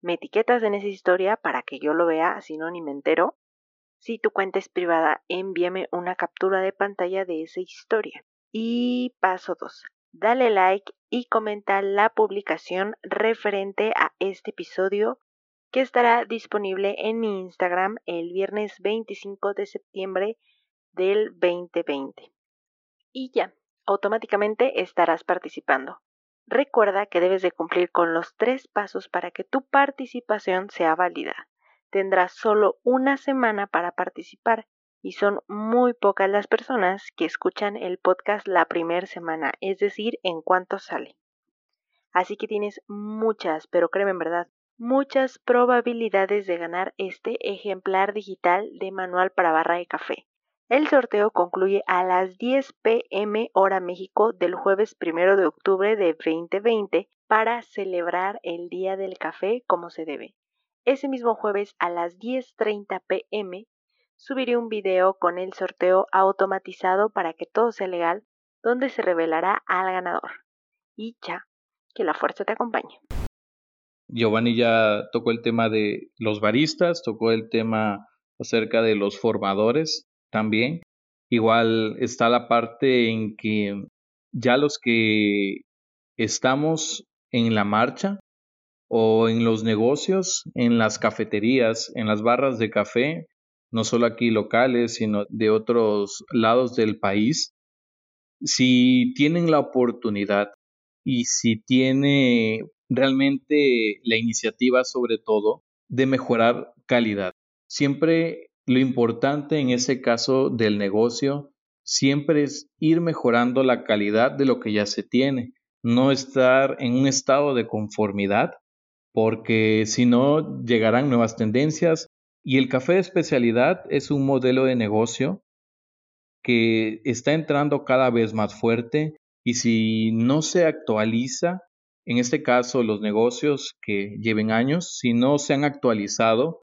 Me etiquetas en esa historia para que yo lo vea, si no ni me entero. Si tu cuenta es privada, envíame una captura de pantalla de esa historia. Y paso 2. Dale like y comenta la publicación referente a este episodio que estará disponible en mi Instagram el viernes 25 de septiembre del 2020. Y ya, automáticamente estarás participando. Recuerda que debes de cumplir con los tres pasos para que tu participación sea válida. Tendrás solo una semana para participar y son muy pocas las personas que escuchan el podcast la primera semana, es decir, en cuanto sale. Así que tienes muchas, pero créeme en verdad, muchas probabilidades de ganar este ejemplar digital de manual para barra de café. El sorteo concluye a las 10 pm hora México del jueves 1 de octubre de 2020 para celebrar el Día del Café como se debe. Ese mismo jueves a las 10.30 pm subiré un video con el sorteo automatizado para que todo sea legal, donde se revelará al ganador. Y ya, que la fuerza te acompañe. Giovanni ya tocó el tema de los baristas, tocó el tema acerca de los formadores también. Igual está la parte en que ya los que estamos en la marcha o en los negocios, en las cafeterías, en las barras de café, no solo aquí locales, sino de otros lados del país, si tienen la oportunidad y si tiene realmente la iniciativa sobre todo de mejorar calidad. Siempre lo importante en ese caso del negocio siempre es ir mejorando la calidad de lo que ya se tiene, no estar en un estado de conformidad, porque si no llegarán nuevas tendencias y el café de especialidad es un modelo de negocio que está entrando cada vez más fuerte y si no se actualiza, en este caso los negocios que lleven años, si no se han actualizado,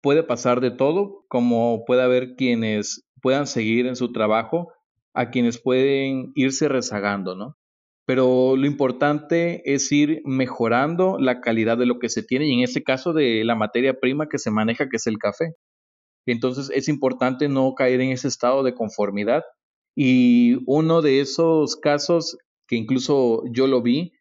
puede pasar de todo, como puede haber quienes puedan seguir en su trabajo, a quienes pueden irse rezagando, ¿no? Pero lo importante es ir mejorando la calidad de lo que se tiene y en este caso de la materia prima que se maneja, que es el café. Entonces es importante no caer en ese estado de conformidad. Y uno de esos casos que incluso yo lo vi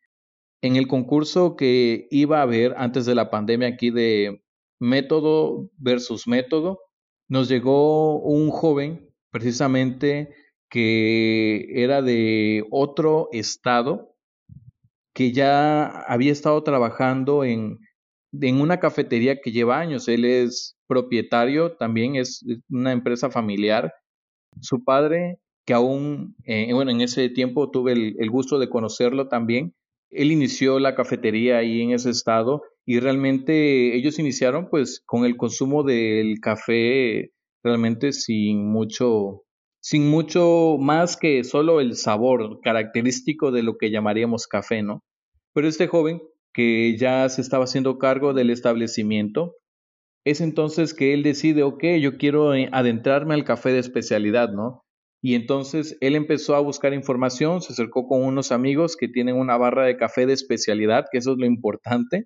en el concurso que iba a haber antes de la pandemia aquí de método versus método, nos llegó un joven precisamente que era de otro estado, que ya había estado trabajando en, en una cafetería que lleva años. Él es propietario, también es una empresa familiar. Su padre, que aún, eh, bueno, en ese tiempo tuve el, gusto de conocerlo también, él inició la cafetería ahí en ese estado y realmente ellos iniciaron pues con el consumo del café realmente sin mucho sin mucho más que solo el sabor característico de lo que llamaríamos café, ¿no? Pero este joven que ya se estaba haciendo cargo del establecimiento, es entonces que él decide, ok, yo quiero eh, adentrarme al café de especialidad, ¿no? Y entonces él empezó a buscar información, se acercó con unos amigos que tienen una barra de café de especialidad, que eso es lo importante.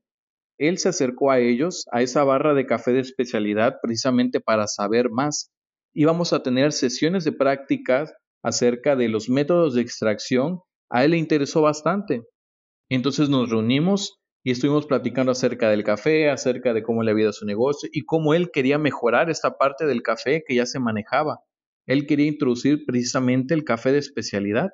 Él se acercó a ellos, a esa barra de café de especialidad, precisamente para saber más. Íbamos a tener sesiones de prácticas acerca de los métodos de extracción. A él le interesó bastante. Entonces nos reunimos y estuvimos platicando acerca del café, acerca de cómo le había ido su negocio y cómo él quería mejorar esta parte del café que ya se manejaba. Él quería introducir precisamente el café de especialidad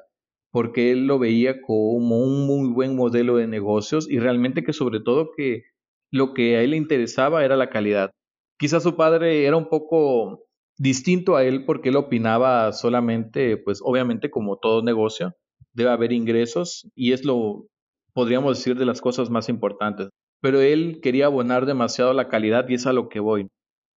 porque él lo veía como un muy buen modelo de negocios y realmente que sobre todo que lo que a él le interesaba era la calidad. Quizás su padre era un poco distinto a él porque él opinaba solamente, pues obviamente como todo negocio, debe haber ingresos y es lo podríamos decir, de las cosas más importantes. Pero él quería abonar demasiado la calidad y es a lo que voy.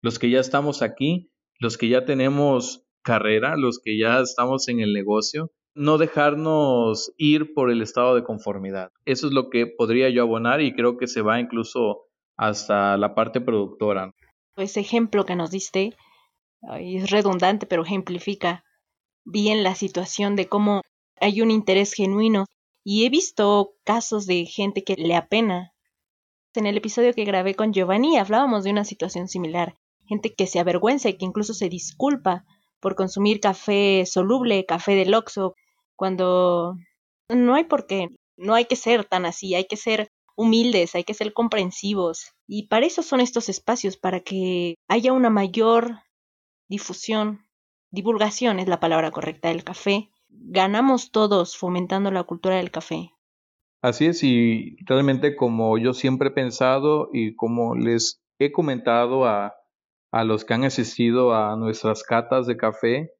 Los que ya estamos aquí, los que ya tenemos carrera, los que ya estamos en el negocio, no dejarnos ir por el estado de conformidad. Eso es lo que podría yo abonar y creo que se va incluso hasta la parte productora. Ese ejemplo que nos diste es redundante, pero ejemplifica bien la situación de cómo hay un interés genuino y he visto casos de gente que le apena. En el episodio que grabé con Giovanni hablábamos de una situación similar. Gente que se avergüenza y que incluso se disculpa por consumir café soluble, café del Oxxo, cuando no hay por qué. No hay que ser tan así, hay que ser humildes, hay que ser comprensivos. Y para eso son estos espacios, para que haya una mayor difusión, divulgación es la palabra correcta del café, ganamos todos fomentando la cultura del café. Así es, y realmente como yo siempre he pensado y como les he comentado a, a los que han asistido a nuestras catas de café,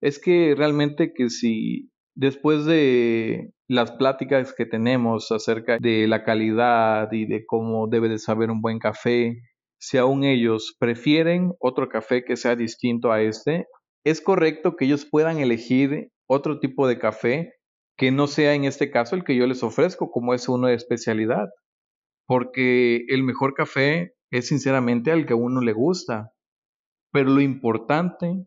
es que realmente que si después de las pláticas que tenemos acerca de la calidad y de cómo debe de saber un buen café, si aún ellos prefieren otro café que sea distinto a este, es correcto que ellos puedan elegir otro tipo de café que no sea en este caso el que yo les ofrezco, como es uno de especialidad. Porque el mejor café es sinceramente al que a uno le gusta. Pero lo importante,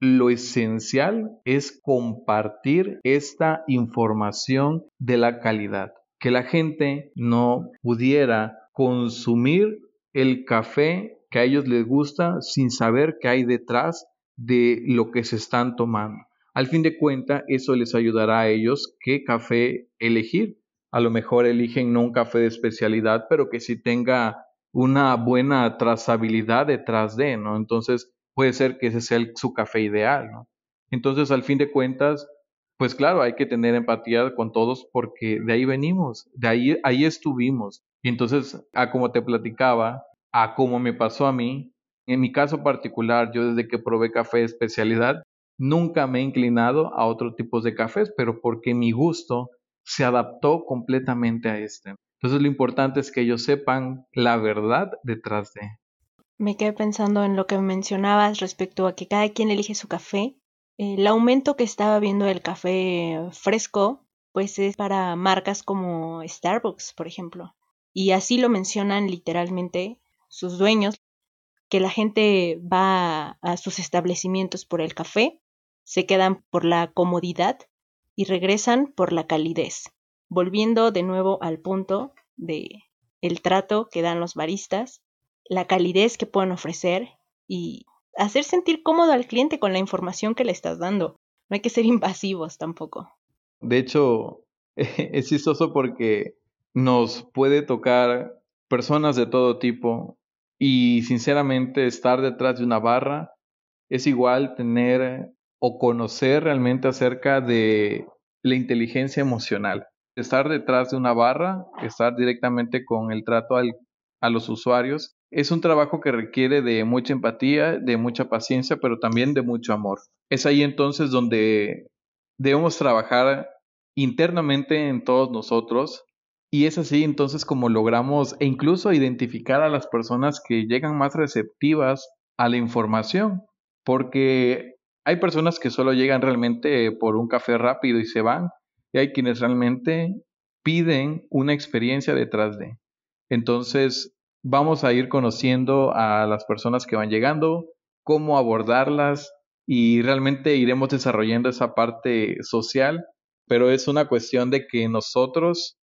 lo esencial es compartir esta información de la calidad. Que la gente no pudiera consumir el café que a ellos les gusta sin saber qué hay detrás de lo que se están tomando. Al fin de cuentas, eso les ayudará a ellos qué café elegir. A lo mejor eligen no un café de especialidad, pero que sí tenga una buena trazabilidad detrás de, ¿no? Entonces, puede ser que ese sea su café ideal, ¿no? Entonces, al fin de cuentas, pues claro, hay que tener empatía con todos porque de ahí venimos, de ahí, ahí estuvimos. Y entonces, a como te platicaba, a como me pasó a mí, en mi caso particular, yo desde que probé café de especialidad, Nunca me he inclinado a otro tipo de cafés, pero porque mi gusto se adaptó completamente a este. Entonces lo importante es que ellos sepan la verdad detrás de. Me quedé pensando en lo que mencionabas respecto a que cada quien elige su café. El aumento que estaba viendo del café fresco, pues es para marcas como Starbucks, por ejemplo. Y así lo mencionan literalmente sus dueños, que la gente va a sus establecimientos por el café se quedan por la comodidad y regresan por la calidez, volviendo de nuevo al punto de el trato que dan los baristas, la calidez que pueden ofrecer y hacer sentir cómodo al cliente con la información que le estás dando. No hay que ser invasivos tampoco. De hecho, es chistoso porque nos puede tocar personas de todo tipo y sinceramente estar detrás de una barra es igual tener o conocer realmente acerca de la inteligencia emocional. Estar detrás de una barra, estar directamente con el trato a los usuarios, es un trabajo que requiere de mucha empatía, de mucha paciencia, pero también de mucho amor. Es ahí entonces donde debemos trabajar internamente en todos nosotros y es así entonces como logramos e incluso identificar a las personas que llegan más receptivas a la información, porque hay personas que solo llegan realmente por un café rápido y se van, y hay quienes realmente piden una experiencia detrás de. Entonces, vamos a ir conociendo a las personas que van llegando, cómo abordarlas y realmente iremos desarrollando esa parte social, pero es una cuestión de que nosotros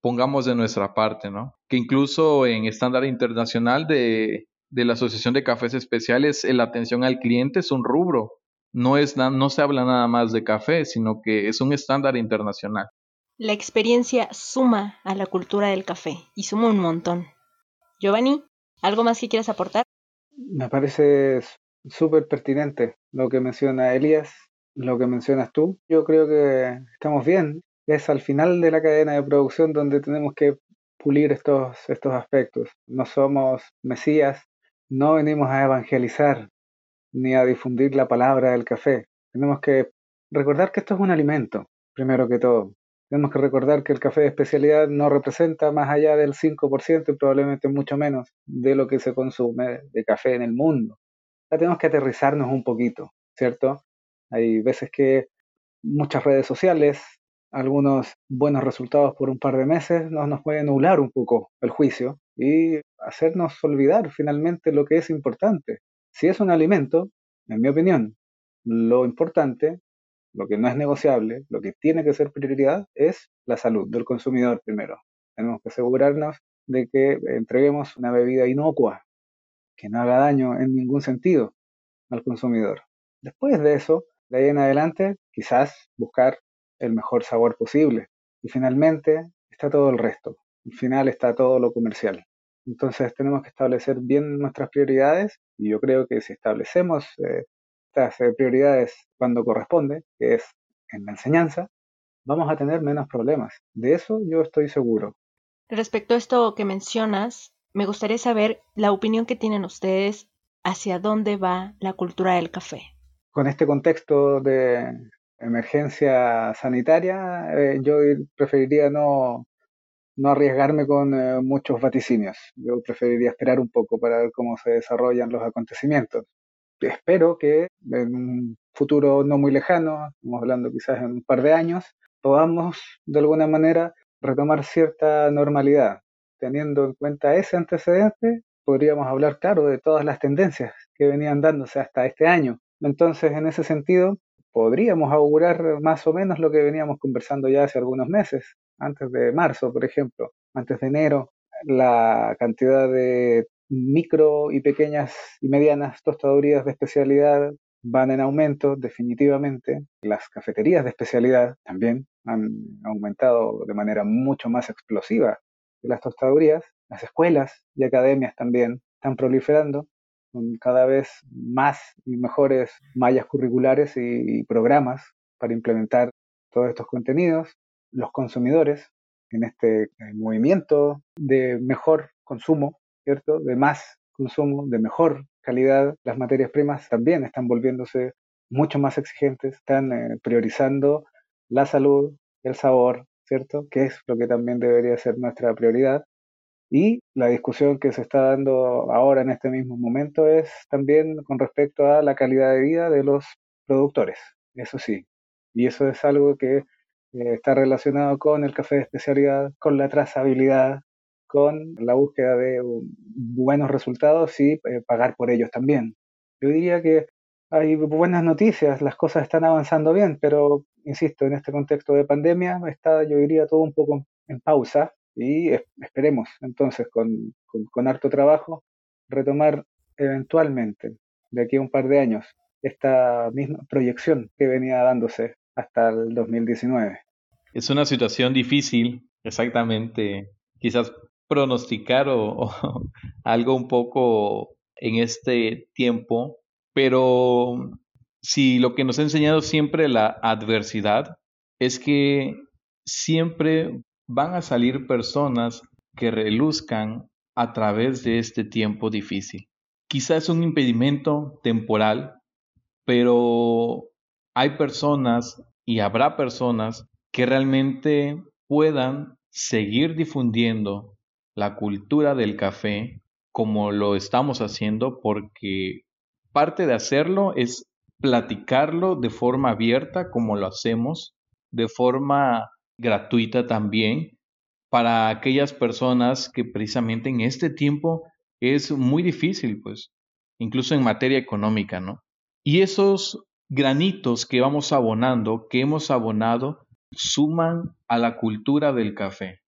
pongamos de nuestra parte, ¿no? Que incluso en estándar internacional de, de la Asociación de Cafés Especiales, la atención al cliente es un rubro no, es, no se habla nada más de café, sino que es un estándar internacional. La experiencia suma a la cultura del café y suma un montón. Giovanni, ¿algo más que quieras aportar? Me parece súper pertinente lo que menciona Elías, lo que mencionas tú. Yo creo que estamos bien. Es al final de la cadena de producción donde tenemos que pulir estos, estos aspectos. No somos mesías, no venimos a evangelizar, ni a difundir la palabra del café. Tenemos que recordar que esto es un alimento, primero que todo. Tenemos que recordar que el café de especialidad no representa más allá del 5% y probablemente mucho menos de lo que se consume de café en el mundo. Ya tenemos que aterrizarnos un poquito, ¿cierto? Hay veces que muchas redes sociales, algunos buenos resultados por un par de meses nos, nos pueden nublar un poco el juicio y hacernos olvidar finalmente lo que es importante. Si es un alimento, en mi opinión, lo importante, lo que no es negociable, lo que tiene que ser prioridad es la salud del consumidor primero. Tenemos que asegurarnos de que entreguemos una bebida inocua, que no haga daño en ningún sentido al consumidor. Después de eso, de ahí en adelante, quizás buscar el mejor sabor posible. Y finalmente está todo el resto. Al final está todo lo comercial. Entonces tenemos que establecer bien nuestras prioridades y yo creo que si establecemos eh, estas eh, prioridades cuando corresponde, que es en la enseñanza, vamos a tener menos problemas. De eso yo estoy seguro. Respecto a esto que mencionas, me gustaría saber la opinión que tienen ustedes hacia dónde va la cultura del café. Con este contexto de emergencia sanitaria, eh, yo preferiría no, no arriesgarme con eh, muchos vaticinios. Yo preferiría esperar un poco para ver cómo se desarrollan los acontecimientos. Espero que en un futuro no muy lejano, estamos hablando quizás en un par de años, podamos de alguna manera retomar cierta normalidad. Teniendo en cuenta ese antecedente, podríamos hablar, claro, de todas las tendencias que venían dándose hasta este año. Entonces, en ese sentido, podríamos augurar más o menos lo que veníamos conversando ya hace algunos meses, antes de marzo, por ejemplo, antes de enero, la cantidad de micro y pequeñas y medianas tostadurías de especialidad van en aumento definitivamente. Las cafeterías de especialidad también han aumentado de manera mucho más explosiva que las tostadurías. Las escuelas y academias también están proliferando con cada vez más y mejores mallas curriculares y, programas para implementar todos estos contenidos los consumidores en este eh, movimiento de mejor consumo, ¿cierto? De más consumo, de mejor calidad. Las materias primas también están volviéndose mucho más exigentes, están eh, priorizando la salud, el sabor, ¿cierto? Que es lo que también debería ser nuestra prioridad. Y la discusión que se está dando ahora en este mismo momento es también con respecto a la calidad de vida de los productores, eso sí. Y eso es algo que eh, está relacionado con el café de especialidad, con la trazabilidad, con la búsqueda de buenos resultados y eh, pagar por ellos también. Yo diría que hay buenas noticias, las cosas están avanzando bien, pero insisto, en este contexto de pandemia está, yo diría, todo un poco en pausa y esperemos entonces con, con harto trabajo retomar eventualmente de aquí a un par de años, esta misma proyección que venía dándose hasta el 2019. Es una situación difícil, exactamente, quizás pronosticar o, algo un poco en este tiempo, pero si lo que nos ha enseñado siempre la adversidad es que siempre van a salir personas que reluzcan a través de este tiempo difícil. Quizás es un impedimento temporal, pero hay personas y habrá personas que realmente puedan seguir difundiendo la cultura del café como lo estamos haciendo porque parte de hacerlo es platicarlo de forma abierta como lo hacemos, de forma gratuita también, para aquellas personas que precisamente en este tiempo es muy difícil, pues, incluso en materia económica, ¿no? Y esos granitos que vamos abonando, que hemos abonado, suman a la cultura del café.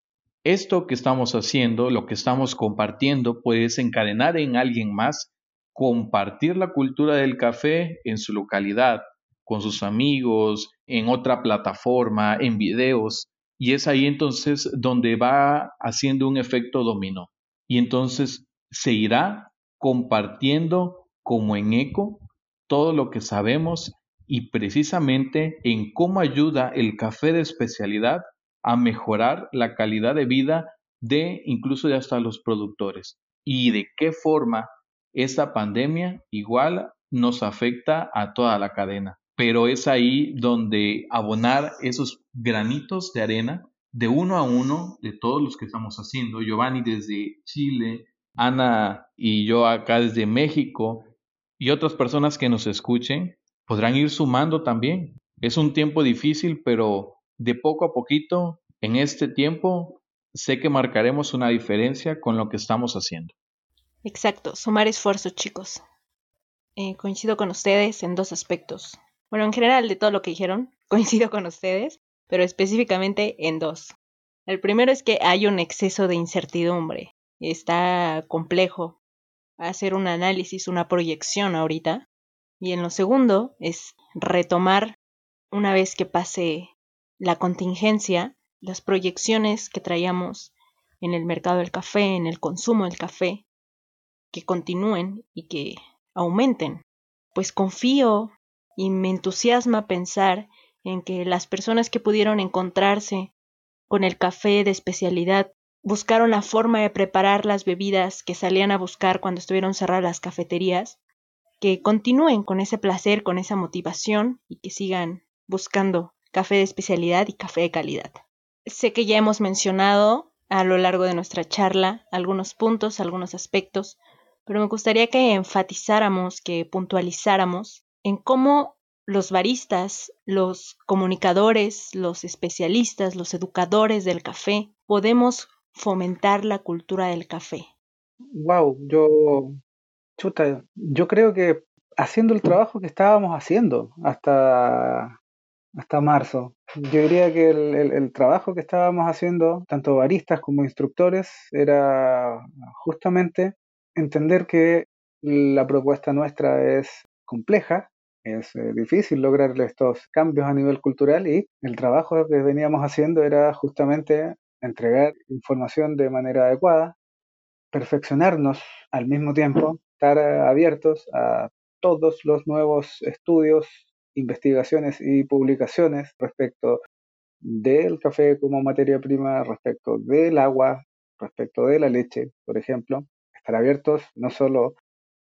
Esto que estamos haciendo, lo que estamos compartiendo, puede desencadenar en alguien más compartir la cultura del café en su localidad, con sus amigos, en otra plataforma, en videos, y es ahí entonces donde va haciendo un efecto dominó. Y entonces se irá compartiendo como en eco todo lo que sabemos y precisamente en cómo ayuda el café de especialidad a mejorar la calidad de vida de incluso de hasta los productores y de qué forma esta pandemia igual nos afecta a toda la cadena pero es ahí donde abonar esos granitos de arena de uno a uno de todos los que estamos haciendo. Giovanni desde Chile, Ana y yo acá desde México y otras personas que nos escuchen podrán ir sumando también. Es un tiempo difícil, pero de poco a poquito, en este tiempo, sé que marcaremos una diferencia con lo que estamos haciendo. Exacto, sumar esfuerzos, chicos. Eh, coincido con ustedes en dos aspectos. Bueno, en general de todo lo que dijeron, coincido con ustedes, pero específicamente en dos. El primero es que hay un exceso de incertidumbre. Está complejo hacer un análisis, una proyección ahorita. Y en lo segundo es retomar, una vez que pase la contingencia, las proyecciones que traíamos en el mercado del café, en el consumo del café, que continúen y que aumenten. Pues confío y me entusiasma pensar en que las personas que pudieron encontrarse con el café de especialidad buscaron la forma de preparar las bebidas que salían a buscar cuando estuvieron cerradas las cafeterías, que continúen con ese placer, con esa motivación y que sigan buscando café de especialidad y café de calidad. Sé que ya hemos mencionado a lo largo de nuestra charla algunos puntos, algunos aspectos, pero me gustaría que enfatizáramos, que puntualizáramos en cómo los baristas, los comunicadores, los especialistas, los educadores del café podemos fomentar la cultura del café. Wow, yo chuta, yo creo que haciendo el trabajo que estábamos haciendo hasta hasta marzo. Yo diría que el, el, trabajo que estábamos haciendo, tanto baristas como instructores, era justamente entender que la propuesta nuestra es compleja, es eh, difícil lograr estos cambios a nivel cultural y el trabajo que veníamos haciendo era justamente entregar información de manera adecuada, perfeccionarnos al mismo tiempo, estar abiertos a todos los nuevos estudios, investigaciones y publicaciones respecto del café como materia prima, respecto del agua, respecto de la leche, por ejemplo, estar abiertos no solo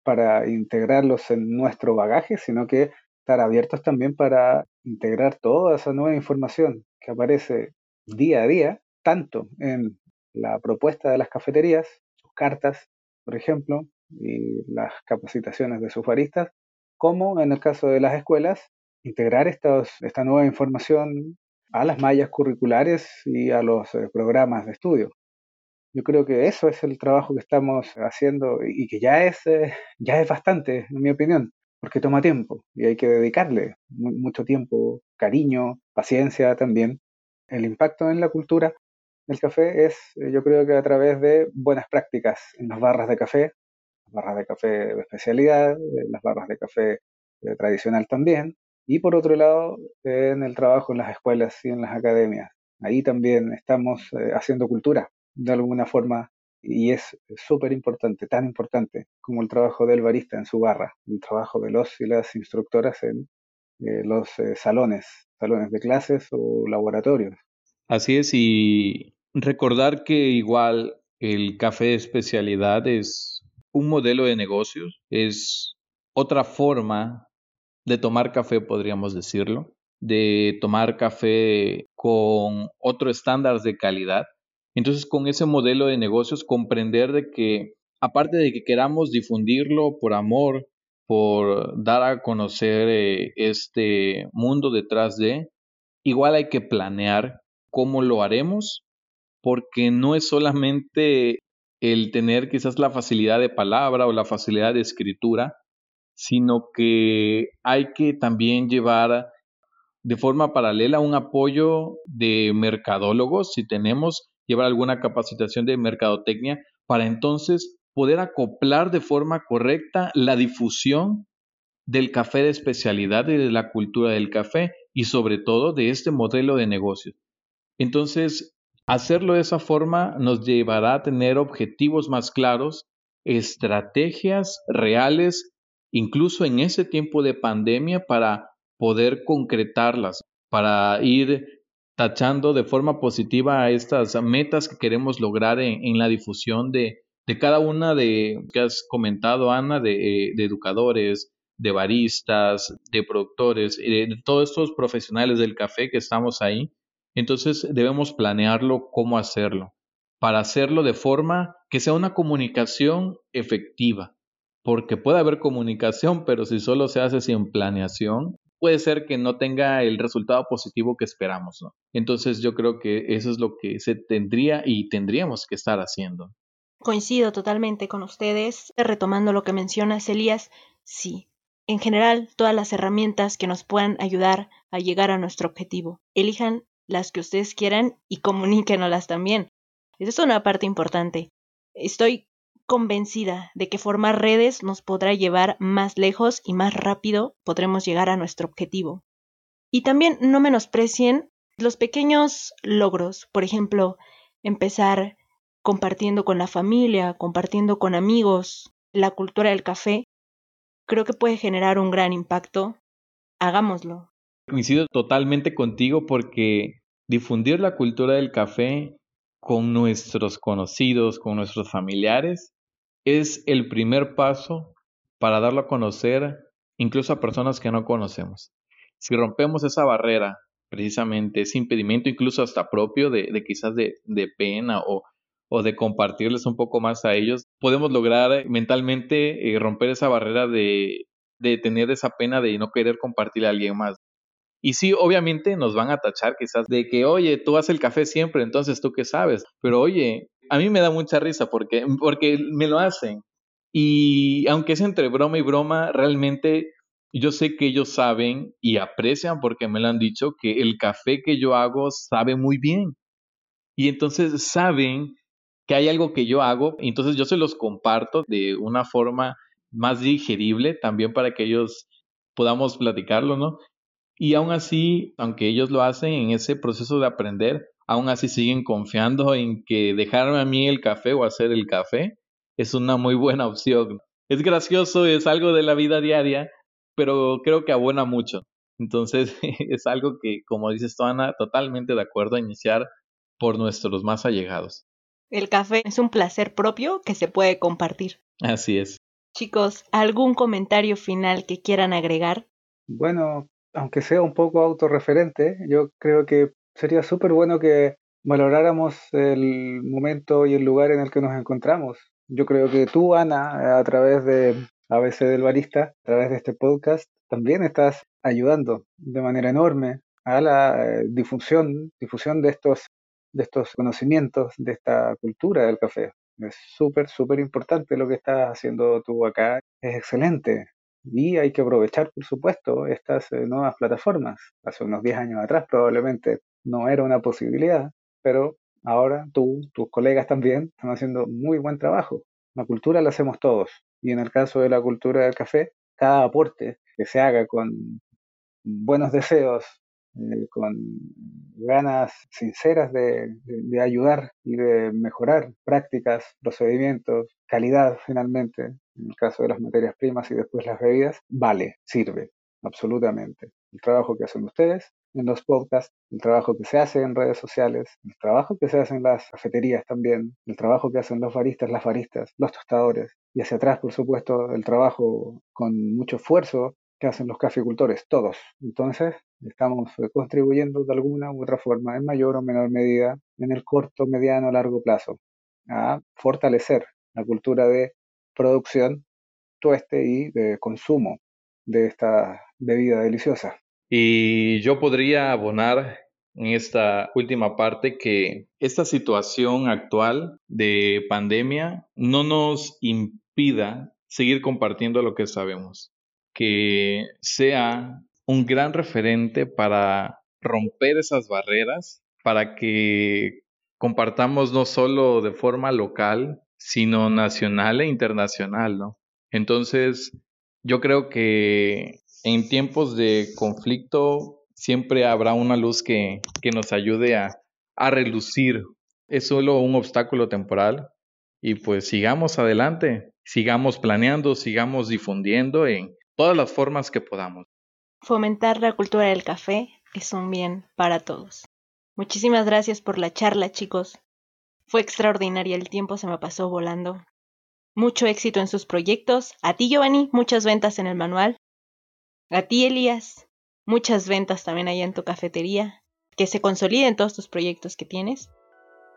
para integrarlos en nuestro bagaje, sino que estar abiertos también para integrar toda esa nueva información que aparece día a día, tanto en la propuesta de las cafeterías, sus cartas, por ejemplo, y las capacitaciones de sus baristas, como en el caso de las escuelas, integrar estos, esta nueva información a las mallas curriculares y a los eh, programas de estudio. Yo creo que eso es el trabajo que estamos haciendo y que ya es, eh, ya es bastante, en mi opinión, porque toma tiempo y hay que dedicarle mucho tiempo, cariño, paciencia también. El impacto en la cultura del café es, eh, yo creo que a través de buenas prácticas en las barras de café, las barras de café de especialidad, eh, las barras de café eh, tradicional también, y por otro lado, en el trabajo en las escuelas y en las academias. Ahí también estamos haciendo cultura, de alguna forma, y es súper importante, tan importante como el trabajo del barista en su barra, el trabajo de los y las instructoras en los salones, salones de clases o laboratorios. Así es, y recordar que igual el café de especialidad es un modelo de negocios, es otra forma de tomar café, podríamos decirlo, de tomar café con otro estándar de calidad. Entonces, con ese modelo de negocios, comprender de que, aparte de que queramos difundirlo por amor, por dar a conocer eh, este mundo detrás de, igual hay que planear cómo lo haremos, porque no es solamente el tener quizás la facilidad de palabra o la facilidad de escritura, sino que hay que también llevar de forma paralela un apoyo de mercadólogos, si tenemos, llevar alguna capacitación de mercadotecnia, para entonces poder acoplar de forma correcta la difusión del café de especialidad y de la cultura del café y sobre todo de este modelo de negocio. Entonces, hacerlo de esa forma nos llevará a tener objetivos más claros, estrategias reales, incluso en ese tiempo de pandemia, para poder concretarlas, para ir tachando de forma positiva a estas metas que queremos lograr en, la difusión de, cada una de que has comentado, Ana, de, de educadores, de baristas, de productores, de todos estos profesionales del café que estamos ahí. Entonces debemos planearlo cómo hacerlo, para hacerlo de forma que sea una comunicación efectiva, porque puede haber comunicación, pero si solo se hace sin planeación, puede ser que no tenga el resultado positivo que esperamos. Entonces yo creo que eso es lo que se tendría y tendríamos que estar haciendo. Coincido totalmente con ustedes. Retomando lo que mencionas, Elías, sí, en general todas las herramientas que nos puedan ayudar a llegar a nuestro objetivo. Elijan las que ustedes quieran y comuníquenoslas también. Esa es una parte importante. Estoy convencida de que formar redes nos podrá llevar más lejos y más rápido podremos llegar a nuestro objetivo. Y también no menosprecien los pequeños logros, por ejemplo, empezar compartiendo con la familia, compartiendo con amigos la cultura del café, creo que puede generar un gran impacto. Hagámoslo. Coincido totalmente contigo porque difundir la cultura del café con nuestros conocidos, con nuestros familiares, es el primer paso para darlo a conocer incluso a personas que no conocemos. Si rompemos esa barrera, precisamente ese impedimento incluso hasta propio de, quizás de, de pena o, o de compartirles un poco más a ellos, podemos lograr mentalmente eh, romper esa barrera de, de tener esa pena de no querer compartir a alguien más. Y sí, obviamente nos van a tachar quizás de que, oye, tú haces el café siempre, entonces tú qué sabes. Pero oye, a mí me da mucha risa porque, porque me lo hacen. Y aunque es entre broma y broma, realmente yo sé que ellos saben y aprecian porque me lo han dicho que el café que yo hago sabe muy bien. Y entonces saben que hay algo que yo hago, entonces yo se los comparto de una forma más digerible también para que ellos podamos platicarlo, ¿no? Y aún así, aunque ellos lo hacen en ese proceso de aprender, aún así siguen confiando en que dejarme a mí el café o hacer el café es una muy buena opción. Es gracioso, es algo de la vida diaria, pero creo que abona mucho. Entonces es algo que, como dices tú, Ana, totalmente de acuerdo a iniciar por nuestros más allegados. El café es un placer propio que se puede compartir. Así es. Chicos, ¿algún comentario final que quieran agregar? Bueno, aunque sea un poco autorreferente, yo creo que sería súper bueno que valoráramos el momento y el lugar en el que nos encontramos. Yo creo que tú, Ana, a través de ABC del Barista, a través de este podcast, también estás ayudando de manera enorme a la eh, difusión, difusión de estos de estos conocimientos, de esta cultura del café. Es súper, súper importante lo que estás haciendo tú acá. Es excelente. Y hay que aprovechar, por supuesto, estas eh, nuevas plataformas. Hace unos 10 años atrás probablemente no era una posibilidad, pero ahora tú, tus colegas también, están haciendo muy buen trabajo. La cultura la hacemos todos. Y en el caso de la cultura del café, cada aporte que se haga con buenos deseos, eh, con ganas sinceras de, ayudar y de mejorar prácticas, procedimientos, calidad finalmente, en el caso de las materias primas y después las bebidas, vale, sirve, absolutamente. El trabajo que hacen ustedes en los podcasts, el trabajo que se hace en redes sociales, el trabajo que se hace en las cafeterías también, el trabajo que hacen los baristas, las baristas, los tostadores, y hacia atrás, por supuesto, el trabajo con mucho esfuerzo que hacen los caficultores, todos. Entonces, estamos eh, contribuyendo de alguna u otra forma, en mayor o menor medida, en el corto, mediano, largo plazo, a fortalecer la cultura de producción, tueste y de consumo de esta bebida deliciosa. Y yo podría abonar en esta última parte que esta situación actual de pandemia no nos impida seguir compartiendo lo que sabemos que sea un gran referente para romper esas barreras, para que compartamos no solo de forma local, sino nacional e internacional, ¿no? Entonces, yo creo que en tiempos de conflicto siempre habrá una luz que, que nos ayude a, a relucir. Es solo un obstáculo temporal y pues sigamos adelante, sigamos planeando, sigamos difundiendo en, todas las formas que podamos. Fomentar la cultura del café es un bien para todos. Muchísimas gracias por la charla, chicos. Fue extraordinaria, el tiempo se me pasó volando. Mucho éxito en sus proyectos. A ti, Giovanni, muchas ventas en el manual. A ti, Elías, muchas ventas también allá en tu cafetería. Que se consoliden todos tus proyectos que tienes.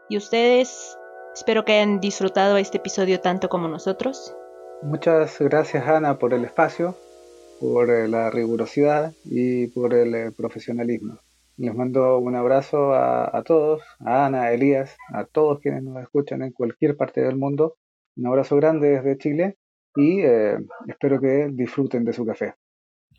Y ustedes, espero que hayan disfrutado este episodio tanto como nosotros. Muchas gracias, Ana, por el espacio por eh, la rigurosidad y por el eh, profesionalismo. Les mando un abrazo a, todos, a Ana, a Elías, a todos quienes nos escuchan en cualquier parte del mundo. Un abrazo grande desde Chile y eh, espero que disfruten de su café.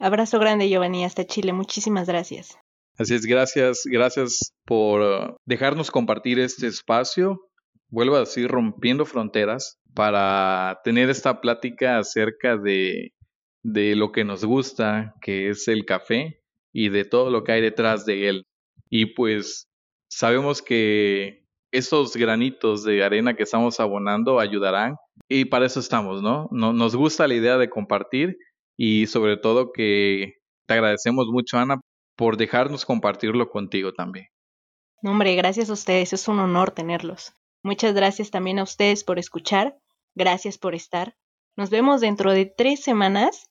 Abrazo grande, Giovanni, hasta Chile. Muchísimas gracias. Así es, gracias, gracias por dejarnos compartir este espacio. Vuelvo a decir, rompiendo fronteras para tener esta plática acerca de de lo que nos gusta, que es el café, y de todo lo que hay detrás de él. Y pues sabemos que esos granitos de arena que estamos abonando ayudarán y para eso estamos, ¿no? Nos gusta la idea de compartir y sobre todo que te agradecemos mucho, Ana, por dejarnos compartirlo contigo también. No, hombre, gracias a ustedes, es un honor tenerlos. Muchas gracias también a ustedes por escuchar, gracias por estar. Nos vemos dentro de tres semanas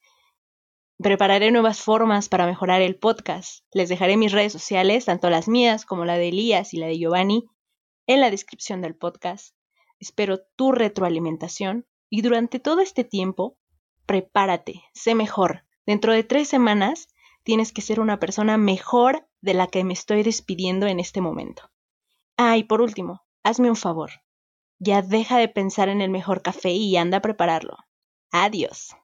Prepararé nuevas formas para mejorar el podcast. Les dejaré mis redes sociales, tanto las mías como la de Elías y la de Giovanni, en la descripción del podcast. Espero tu retroalimentación y durante todo este tiempo, prepárate, sé mejor. Dentro de tres semanas tienes que ser una persona mejor de la que me estoy despidiendo en este momento. Ah, y por último, hazme un favor. Ya deja de pensar en el mejor café y anda a prepararlo. Adiós.